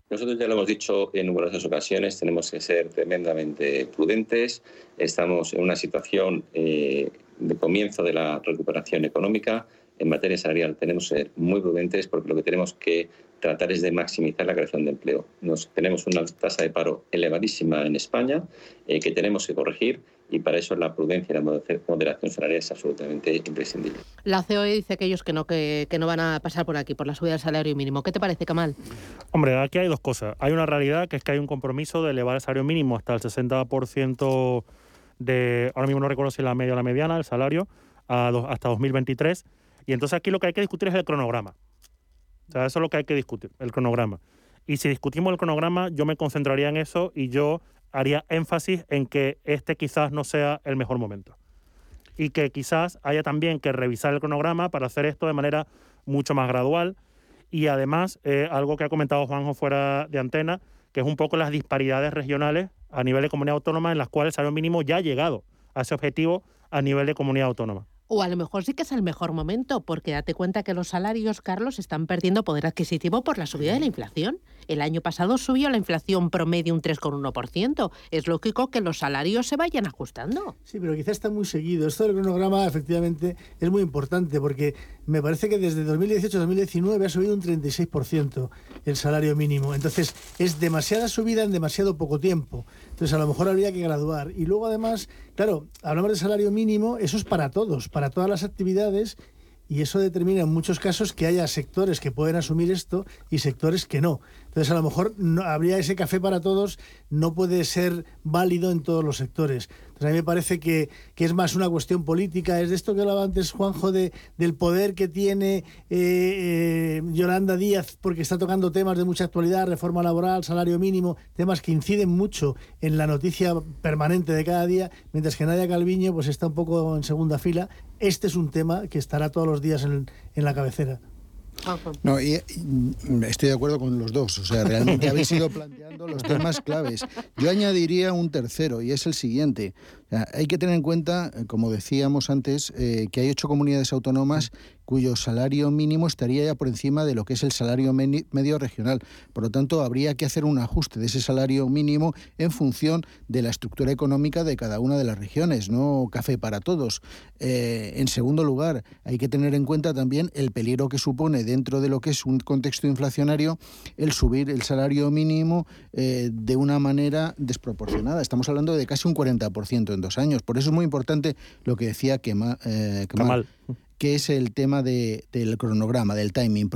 S20: Nosotros ya lo hemos dicho en numerosas ocasiones, tenemos que ser tremendamente prudentes. Estamos en una situación eh, de comienzo de la recuperación económica. En materia salarial tenemos que ser muy prudentes porque lo que tenemos que tratar es de maximizar la creación de empleo. Nos, tenemos una tasa de paro elevadísima en España eh, que tenemos que corregir y para eso la prudencia y la moderación- salarial es absolutamente imprescindible.
S1: La COE dice que ellos que no, que, que no van a pasar por aquí, por la subida del salario mínimo. ¿Qué te parece, Kamal?
S22: Hombre, aquí hay dos cosas. Hay una realidad que es que hay un compromiso de elevar el salario mínimo hasta el 60% de, ahora mismo no recuerdo si la media o la mediana, el salario, a do- hasta 2023. Y entonces aquí lo que hay que discutir es el cronograma. O sea, eso es lo que hay que discutir, el cronograma. Y si discutimos el cronograma, yo me concentraría en eso y yo haría énfasis en que este quizás no sea el mejor momento. Y que quizás haya también que revisar el cronograma para hacer esto de manera mucho más gradual. Y además, eh, algo que ha comentado Juanjo fuera de antena, que es un poco las disparidades regionales a nivel de comunidad autónoma en las cuales el salario mínimo ya ha llegado a ese objetivo a nivel de comunidad autónoma.
S1: O a lo mejor sí que es el mejor momento, porque date cuenta que los salarios, Carlos, están perdiendo poder adquisitivo por la subida de la inflación. El año pasado subió la inflación promedio un 3,1%. Es lógico que los salarios se vayan ajustando.
S19: Sí, pero quizás está muy seguido. Esto del cronograma efectivamente es muy importante porque me parece que desde 2018 a 2019 ha subido un 36% el salario mínimo. Entonces es demasiada subida en demasiado poco tiempo. Entonces a lo mejor habría que graduar. Y luego además, claro, hablamos de salario mínimo, eso es para todos para todas las actividades y eso determina en muchos casos que haya sectores que pueden asumir esto y sectores que no. Entonces, a lo mejor no, habría ese café para todos, no puede ser válido en todos los sectores. Entonces, a mí me parece que, es más una cuestión política. Es de esto que hablaba antes Juanjo, de, del poder que tiene eh, eh, Yolanda Díaz, porque está tocando temas de mucha actualidad, reforma laboral, salario mínimo, temas que inciden mucho en la noticia permanente de cada día, mientras que Nadia Calviño pues, está un poco en segunda fila. Este es un tema que estará todos los días en la cabecera.
S21: No, y, estoy de acuerdo con los dos. O sea, realmente habéis ido planteando los temas claves. Yo añadiría un tercero, y es el siguiente. Hay que tener en cuenta, eh, como decíamos antes, eh, que hay ocho comunidades autónomas cuyo salario mínimo estaría ya por encima de lo que es el salario medio regional. Por lo tanto, habría que hacer un ajuste de ese salario mínimo en función de la estructura económica de cada una de las regiones, no café para todos. Eh, en segundo lugar, hay que tener en cuenta también el peligro que supone dentro de lo que es un contexto inflacionario el subir el salario mínimo eh, de una manera desproporcionada. Estamos hablando de casi un 40% dos años. Por eso es muy importante lo que decía Kemal. Eh, que es el tema de, del cronograma, del timing.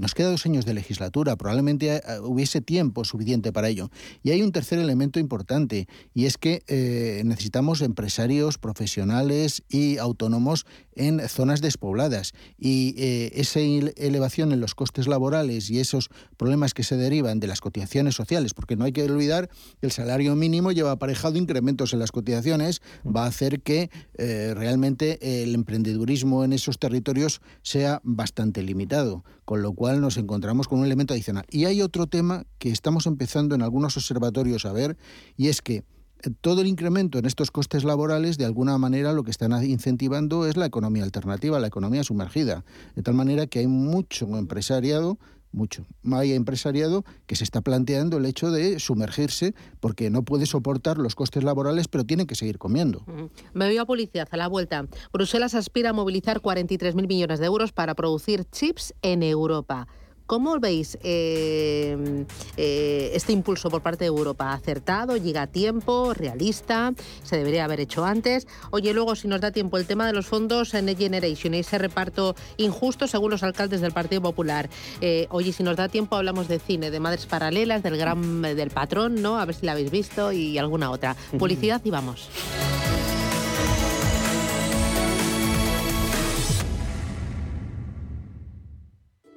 S21: nos queda dos años de legislatura, probablemente eh, hubiese tiempo suficiente para ello. Y hay un tercer elemento importante, y es que eh, necesitamos empresarios, profesionales y autónomos en zonas despobladas. Y eh, esa elevación en los costes laborales y esos problemas que se derivan de las cotizaciones sociales, porque no hay que olvidar que el salario mínimo lleva aparejado incrementos en las cotizaciones, va a hacer que realmente el emprendedurismo en esos esos territorios sea bastante limitado, con lo cual nos encontramos con un elemento adicional. Y hay otro tema que estamos empezando en algunos observatorios a ver, y es que eh, todo el incremento en estos costes laborales, de alguna manera, lo que están incentivando es la economía alternativa, la economía sumergida. De tal manera que hay mucho empresariado mucho. Hay empresariado que se está planteando el hecho de sumergirse porque no puede soportar los costes laborales, pero tiene que seguir comiendo.
S1: Me voy a publicidad a la vuelta. Bruselas aspira a movilizar 43.000 millones de euros para producir chips en Europa. ¿Cómo veis eh, eh, este impulso por parte de Europa? ¿Acertado? ¿Llega a tiempo? ¿Realista? ¿Se debería haber hecho antes? Oye, luego, si nos da tiempo, el tema de los fondos en Next Generation y ese reparto injusto según los alcaldes del Partido Popular. Eh, oye, si nos da tiempo, hablamos de cine, de Madres Paralelas, del gran del patrón, ¿no? A ver si la habéis visto y alguna otra. Publicidad y vamos.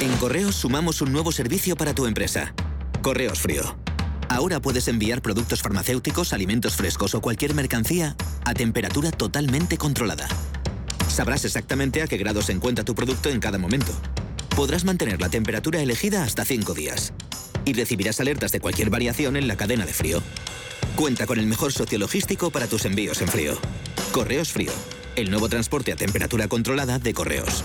S23: En Correos sumamos un nuevo servicio para tu empresa. Correos Frío. Ahora puedes enviar productos farmacéuticos, alimentos frescos o cualquier mercancía a temperatura totalmente controlada. Sabrás exactamente a qué grado se encuentra tu producto en cada momento. Podrás mantener la temperatura elegida hasta 5 días. Y recibirás alertas de cualquier variación en la cadena de frío. Cuenta con el mejor socio logístico para tus envíos en frío. Correos Frío. El nuevo transporte a temperatura controlada de correos.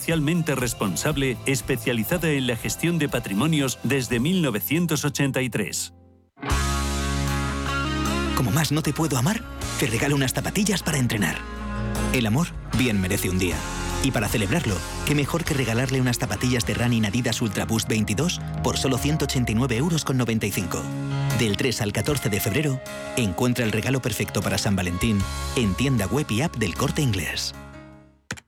S10: socialmente responsable especializada en la gestión de patrimonios desde 1983.
S23: Como más no te puedo amar, te regalo unas zapatillas para entrenar. El amor bien merece un día. Y para celebrarlo, qué mejor que regalarle unas zapatillas de running Adidas Ultra Boost 22 por solo 189 euros con 95. Del 3 al 14 de febrero, encuentra el regalo perfecto para San Valentín en tienda web y app del Corte Inglés.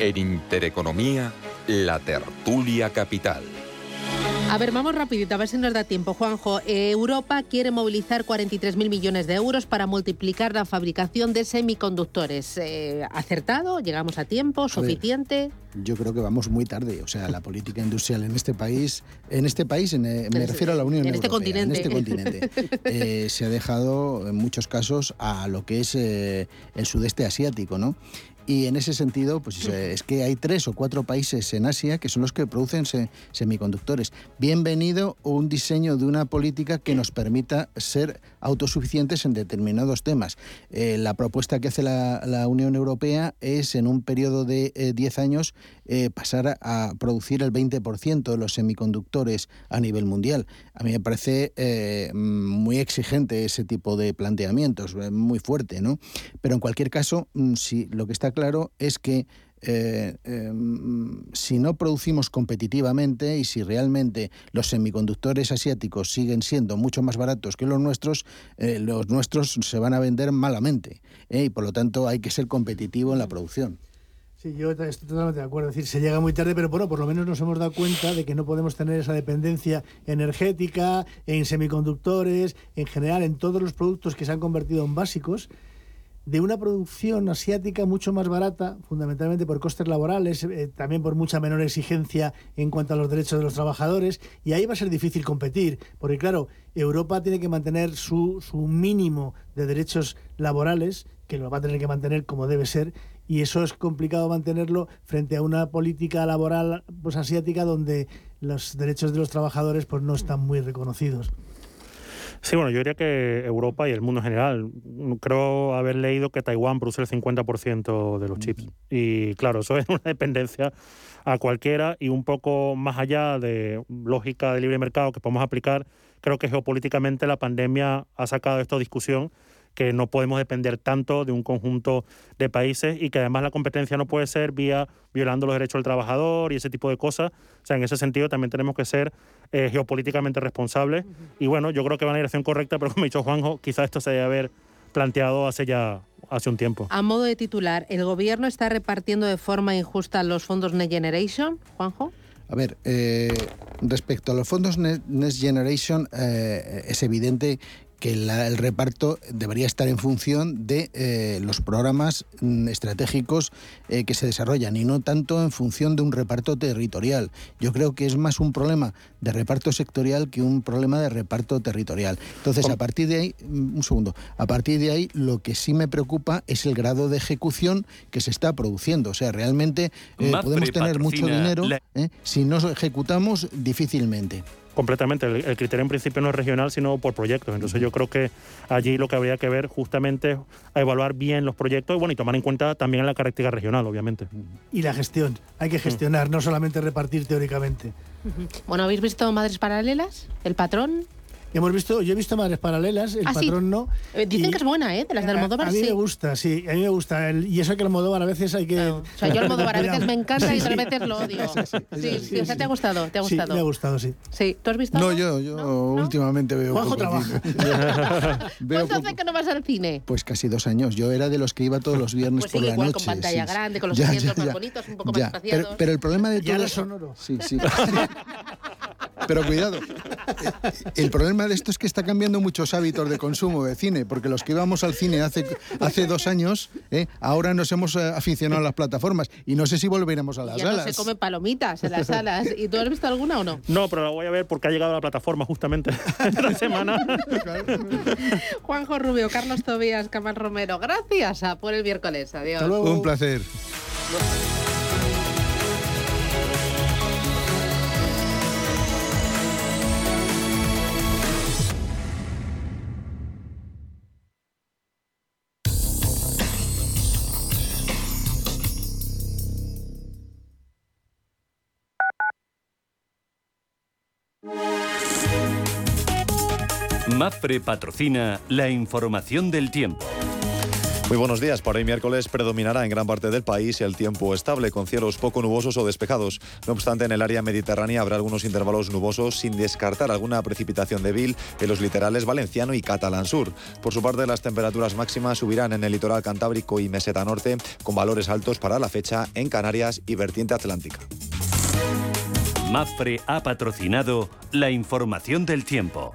S24: En Intereconomía, la tertulia capital.
S1: A ver, vamos rapidito, a ver si nos da tiempo. Juanjo, eh, Europa quiere movilizar 43.000 millones de euros para multiplicar la fabricación de semiconductores. Eh, ¿Acertado? ¿Llegamos a tiempo? ¿Suficiente?
S21: yo creo que vamos muy tarde. O sea, la política industrial en este país, en este país, en, eh, me refiero a la Unión
S1: en este
S21: Europea,
S1: continente.
S21: en este continente, eh, se ha dejado en muchos casos a lo que es eh, el sudeste asiático, ¿no? Y en ese sentido, pues eh, es que hay tres o cuatro países en Asia que son los que producen se- semiconductores. Bienvenido un diseño de una política que nos permita ser autosuficientes en determinados temas. Eh, la propuesta que hace la, la Unión Europea es en un periodo de eh, 10 años eh, pasar a, producir el 20% de los semiconductores a nivel mundial. A mí me parece eh, muy exigente ese tipo de planteamientos, eh, muy fuerte, ¿no? Pero en cualquier caso, mm, sí, lo que está claro es que eh, eh, mm, si no producimos competitivamente y si realmente los semiconductores asiáticos siguen siendo mucho más baratos que los nuestros, eh, los nuestros se van a vender malamente ¿eh? y por lo tanto hay que ser competitivo en la producción.
S19: Sí, yo estoy totalmente de acuerdo. Es decir, se llega muy tarde, pero bueno, por lo menos nos hemos dado cuenta de que no podemos tener esa dependencia energética, en semiconductores, en general, en todos los productos que se han convertido en básicos, de una producción asiática mucho más barata, fundamentalmente por costes laborales, eh, también por mucha menor exigencia en cuanto a los derechos de los trabajadores, y ahí va a ser difícil competir, porque claro, Europa tiene que mantener su, su mínimo de derechos laborales, que lo va a tener que mantener como debe ser, y eso es complicado mantenerlo frente a una política laboral pues, asiática donde los derechos de los trabajadores pues, no están muy reconocidos.
S22: Sí, bueno, yo diría que Europa y el mundo en general. Creo haber leído que Taiwán produce el 50% de los chips. Y claro, eso es una dependencia a cualquiera y un poco más allá de lógica de libre mercado que podemos aplicar. Creo que geopolíticamente la pandemia ha sacado esto a discusión que no podemos depender tanto de un conjunto de países y que además la competencia no puede ser vía violando los derechos del trabajador y ese tipo de cosas. O sea, en ese sentido también tenemos que ser eh, geopolíticamente responsables. Y bueno, yo creo que va en la dirección correcta, pero como ha dicho Juanjo, quizás esto se debe haber planteado hace ya hace un tiempo.
S1: A modo de titular, ¿el gobierno está repartiendo de forma injusta los fondos Next Generation, Juanjo?
S21: A ver, eh, respecto a los fondos Ne- Next Generation, eh, es evidente que la- el reparto debería estar en función de eh, los programas mm, estratégicos eh, que se desarrollan y no tanto en función de un reparto territorial. Yo creo que es más un problema de reparto sectorial que un problema de reparto territorial. Entonces, a partir de ahí, mm, un segundo, a partir de ahí lo que sí me preocupa es el grado de ejecución que se está produciendo. O sea, realmente eh, podemos tener mucho dinero,
S10: la-
S21: si no ejecutamos difícilmente.
S22: Completamente. El, el criterio en principio no es regional, sino por proyectos. Entonces yo creo que allí lo que habría que ver justamente es a evaluar bien los proyectos y bueno, y tomar en cuenta también la característica regional, obviamente.
S19: Y la gestión. Hay que gestionar, no solamente repartir teóricamente.
S1: Bueno, ¿habéis visto Madres Paralelas? ¿El patrón?
S19: Hemos visto, yo he visto Madres Paralelas, el
S1: Ah, sí.
S19: patrón no.
S1: Eh, Dicen
S19: y-
S1: que es buena, ¿eh? De las de
S19: a,
S1: Almodóvar,
S19: a mí
S1: sí.
S19: me gusta, sí, a mí me gusta. El- y eso que Almodóvar a veces hay que...
S1: O sea, yo Almodóvar a veces me encanta y otras veces lo odio.
S19: Sí, sí,
S1: Sí, sí, o sea, ¿te ha gustado? ¿Te ha
S19: Sí,
S1: gustado?
S19: me ha gustado, sí.
S1: Sí, ¿tú has visto
S21: No,
S1: algo?
S21: yo, yo últimamente veo
S19: Juanjo trabaja.
S1: ¿Cuánto
S21: poco-
S1: hace que no vas al cine?
S21: Pues casi dos años. Yo era de los que iba todos los viernes
S1: Pues
S21: por la
S1: igual,
S21: noche.
S1: con pantalla
S21: sí, sí.
S1: grande, con los
S21: Ya, ya,
S1: asientos más
S21: ya.
S1: bonitos, un poco
S21: Ya,
S1: más espaciados.
S21: Pero, el problema de todo...
S19: sonoro.
S21: Sí, sí. Pero cuidado, el problema de esto es que está cambiando muchos hábitos de consumo de cine, porque los que íbamos al cine hace, hace dos años, ¿eh? ahora nos hemos eh, aficionado a las plataformas y no sé si volveremos a las
S1: Ya no
S21: salas.
S1: se comen palomitas en las salas. ¿Y tú has visto alguna o no?
S22: No, pero la voy a ver porque ha llegado a la plataforma justamente esta semana.
S1: Juanjo Rubio, Carlos Tobías, Camal Romero. Gracias a por el miércoles. Adiós.
S21: Un placer.
S10: MAPFRE patrocina la información del tiempo.
S25: Muy buenos días. Para hoy miércoles predominará en gran parte del país el tiempo estable, con cielos poco nubosos o despejados. No obstante, en el área mediterránea habrá algunos intervalos nubosos, sin descartar alguna precipitación débil en los litorales valenciano y catalán sur. Por su parte, las temperaturas máximas subirán en el litoral cantábrico y meseta norte, con valores altos para la fecha en Canarias y vertiente atlántica.
S10: MAPFRE ha patrocinado la información del tiempo.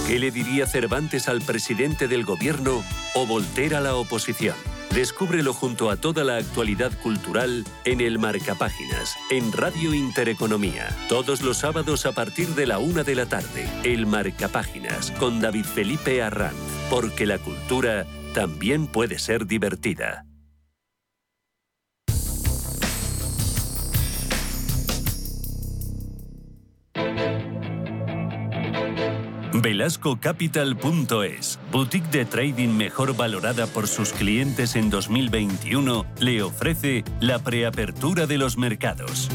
S10: ¿Qué le diría Cervantes al presidente del gobierno o Voltaire a la oposición? Descúbrelo junto a toda la actualidad cultural en el Marcapáginas, en Radio Intereconomía. Todos los sábados a partir de la una de la tarde. El Marcapáginas, con David Felipe Arranz. Porque la cultura también puede ser divertida. VelascoCapital.es, boutique de trading mejor valorada por sus clientes en 2021, le ofrece la preapertura de los mercados.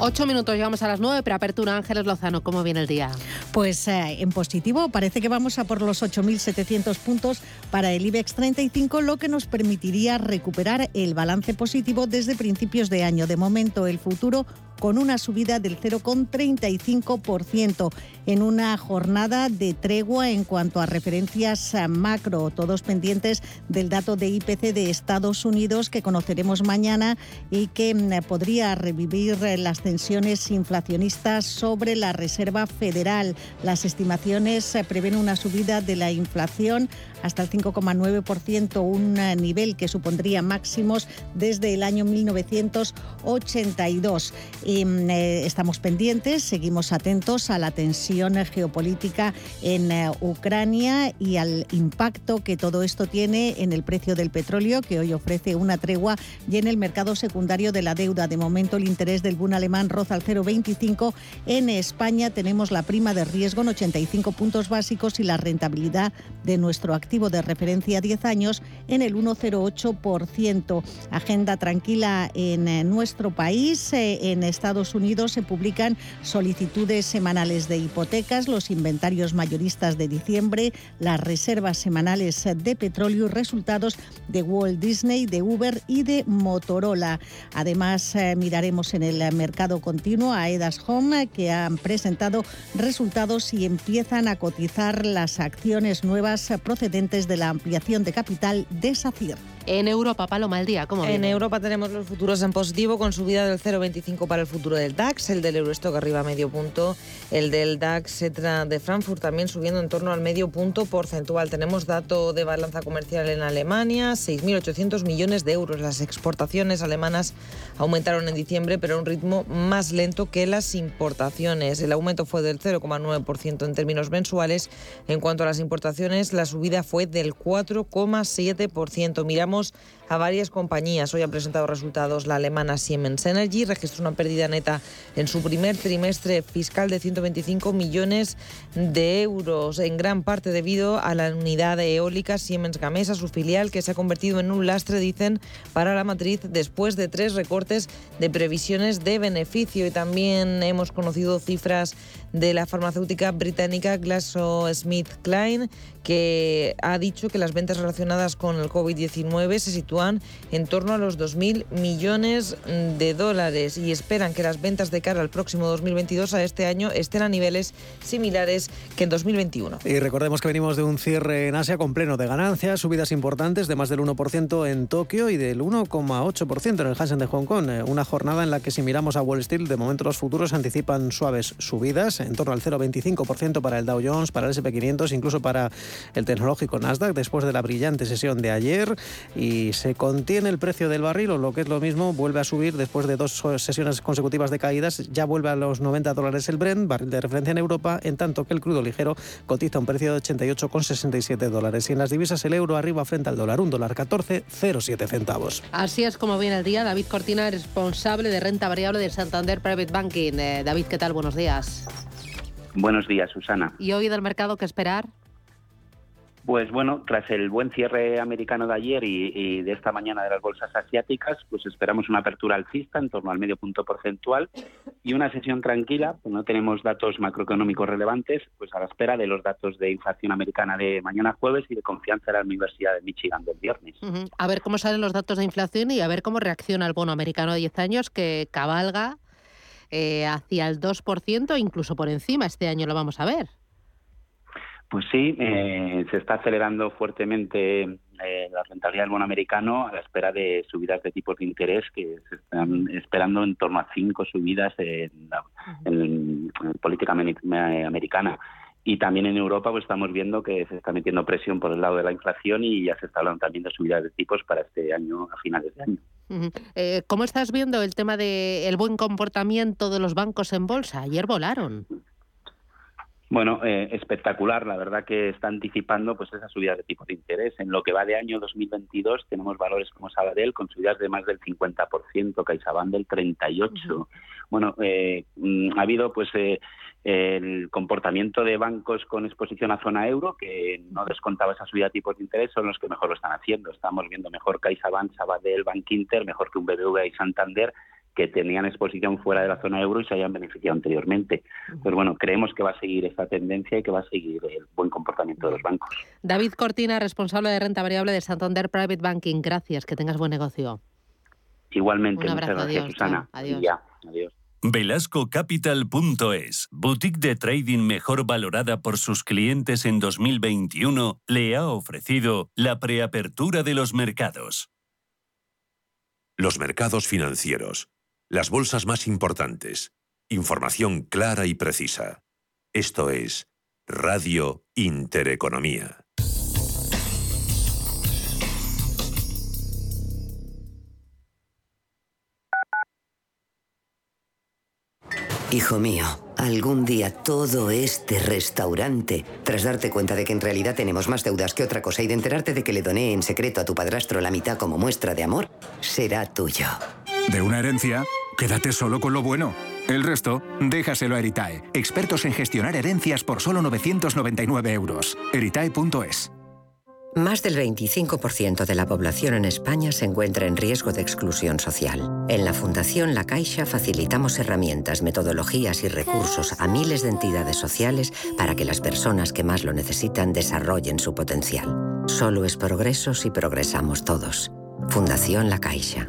S1: Ocho minutos, llegamos a las nueve, preapertura Ángeles Lozano. ¿Cómo viene el día?
S26: Pues eh, en positivo, parece que vamos a por los 8.700 puntos para el IBEX 35, lo que nos permitiría recuperar el balance positivo desde principios de año. De momento, el futuro con una subida del 0,35% en una jornada de tregua en cuanto a referencias macro, todos pendientes del dato de IPC de Estados Unidos que conoceremos mañana y que mm, podría revivir las tensiones inflacionistas sobre la Reserva Federal. Las estimaciones eh, prevén una subida de la inflación hasta el 5,9%, un eh, nivel que supondría máximos desde el año 1982. Y, mm, eh, estamos pendientes, seguimos atentos a la tensión geopolítica en eh, Ucrania y al impacto que todo esto tiene en el precio del petróleo, que hoy ofrece una tregua, y en el mercado secundario de la deuda. De momento, el interés del Bund alemán roza al 0,25. En España tenemos la prima de riesgo en 85 puntos básicos y la rentabilidad de nuestro activo activo de referencia 10 años en el 1,08%. Agenda tranquila en eh, nuestro país. Eh, en Estados Unidos se publican solicitudes semanales de hipotecas, los inventarios mayoristas de diciembre, las reservas semanales de petróleo y resultados de Walt Disney, de Uber y de Motorola. Además, eh, miraremos en el mercado continuo a Edas Home, que han presentado resultados y empiezan a cotizar las acciones nuevas procedentes de la ampliación de capital de SACIR.
S1: En Europa, Paloma, el día, ¿cómo
S27: En
S1: viene?
S27: Europa tenemos los futuros en positivo con subida del 0,25 para el futuro del DAX, el del Eurostock arriba medio punto, el del DAX de Frankfurt también subiendo en torno al medio punto porcentual. Tenemos dato de balanza comercial en Alemania, 6.800 millones de euros. Las exportaciones alemanas aumentaron en diciembre, pero a un ritmo más lento que las importaciones. El aumento fue del 0,9% en términos mensuales. En cuanto a las importaciones, la subida fue del 4,7%. Miramos a varias compañías. Hoy ha presentado resultados la alemana Siemens Energy, registró una pérdida neta en su primer trimestre fiscal de 125 millones de euros, en gran parte debido a la unidad eólica Siemens Gamesa, su filial, que se ha convertido en un lastre, dicen, para la matriz después de tres recortes de previsiones de beneficio. Y también hemos conocido cifras de la farmacéutica británica GlaxoSmithKline, que ha dicho que las ventas relacionadas con el COVID-19 se sitúan en torno a los 2.000 millones de dólares y esperan que las ventas de cara al próximo 2022 a este año estén a niveles similares que en 2021.
S28: Y recordemos que venimos de un cierre en Asia con pleno de ganancias, subidas importantes de más del 1% en Tokio y del 1,8% en el Hansen de Hong Kong. Eh, Una jornada en la que si miramos a Wall Street, de momento los futuros anticipan suaves subidas, en torno al 0,25% para el Dow Jones, para el SP500, incluso para el tecnológico Nasdaq, después de la brillante sesión de ayer. Y se contiene el precio del barril, o lo que es lo mismo, vuelve a subir después de dos sesiones consecutivas de caídas, ya vuelve a los 90 dólares el Brent, barril de referencia en Europa, en tanto que el crudo ligero cotiza un precio de 88,67 dólares. Y en las divisas el euro arriba frente al dólar, un dólar 14,07 centavos.
S1: Así es como viene el día. David Cortina, responsable de renta variable de Santander Private Banking. Eh, David, ¿qué tal? Buenos días.
S29: Buenos días, Susana.
S1: ¿Y hoy del mercado qué esperar?
S29: Pues bueno, tras el buen cierre americano de ayer y, y, de esta mañana de las bolsas asiáticas, pues esperamos una apertura alcista en torno al medio punto porcentual y una sesión tranquila, pues no tenemos datos macroeconómicos relevantes, pues a la espera de los datos de inflación americana de mañana jueves y de confianza de la Universidad de Michigan del viernes.
S1: Uh -huh. A ver cómo salen los datos de inflación y a ver cómo reacciona el bono americano de 10 años que cabalga eh, hacia el 2%, incluso por encima. Este año lo vamos a ver.
S29: Pues sí, eh, se está acelerando fuertemente eh, la rentabilidad del bono americano a la espera de subidas de tipos de interés que se están esperando en torno a cinco subidas en, la, en, en política americana. Y también en Europa pues estamos viendo que se está metiendo presión por el lado de la inflación y ya se está hablando también de subidas de tipos para este año, a finales de año.
S1: Eh, ¿Cómo estás viendo el tema del de buen comportamiento de los bancos en bolsa? Ayer volaron.
S29: Bueno, eh, espectacular. La verdad que está anticipando pues esa subida de tipos de interés. En lo que va de año 2022 tenemos valores como Sabadell con subidas de más del 50%, CaixaBank del 38%. Uh -huh. Bueno, eh, ha habido pues eh, el comportamiento de bancos con exposición a zona euro que no descontaba esa subida de tipos de interés son los que mejor lo están haciendo. Estamos viendo mejor CaixaBank, Sabadell, Bank Inter, mejor que un BBVA y Santander que tenían exposición fuera de la zona euro y se hayan beneficiado anteriormente. Pues bueno, creemos que va a seguir esta tendencia y que va a seguir el buen comportamiento de los bancos.
S1: David Cortina, responsable de renta variable de Santander Private Banking. Gracias, que tengas buen negocio.
S29: Igualmente,
S1: Un abrazo,
S29: muchas gracias,
S1: adiós,
S29: Susana.
S1: Adiós.
S29: Ya, adiós.
S10: Velascocapital.es, boutique de trading mejor valorada por sus clientes en 2021, le ha ofrecido la preapertura de los mercados.
S30: Los mercados financieros, las bolsas más importantes, información clara y precisa. Esto es Radio Intereconomía.
S31: Hijo mío, algún día todo este restaurante, tras darte cuenta de que en realidad tenemos más deudas que otra cosa y de enterarte de que le doné en secreto a tu padrastro la mitad como muestra de amor, será tuyo.
S32: De una herencia, quédate solo con lo bueno. El resto, déjaselo a Eritae, expertos en gestionar herencias por solo 999 euros. Eritae.es.
S31: Más del 25% de la población en España se encuentra en riesgo de exclusión social. En la Fundación La Caixa facilitamos herramientas, metodologías y recursos a miles de entidades sociales para que las personas que más lo necesitan desarrollen su potencial. Solo es progreso si progresamos todos. Fundación La Caixa.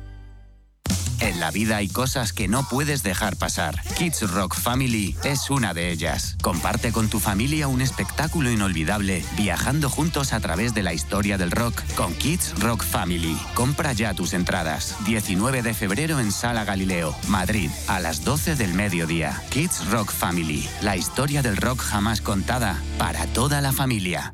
S33: En la vida hay cosas que no puedes dejar pasar. Kids Rock Family es una de ellas. Comparte con tu familia un espectáculo inolvidable, viajando juntos a través de la historia del rock con Kids Rock Family. Compra ya tus entradas. 19 de febrero en Sala Galileo, Madrid, a las 12 del mediodía. Kids Rock Family, la historia del rock jamás contada para toda la familia.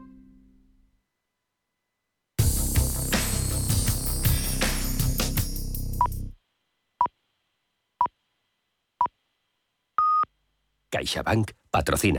S34: CaixaBank patrocina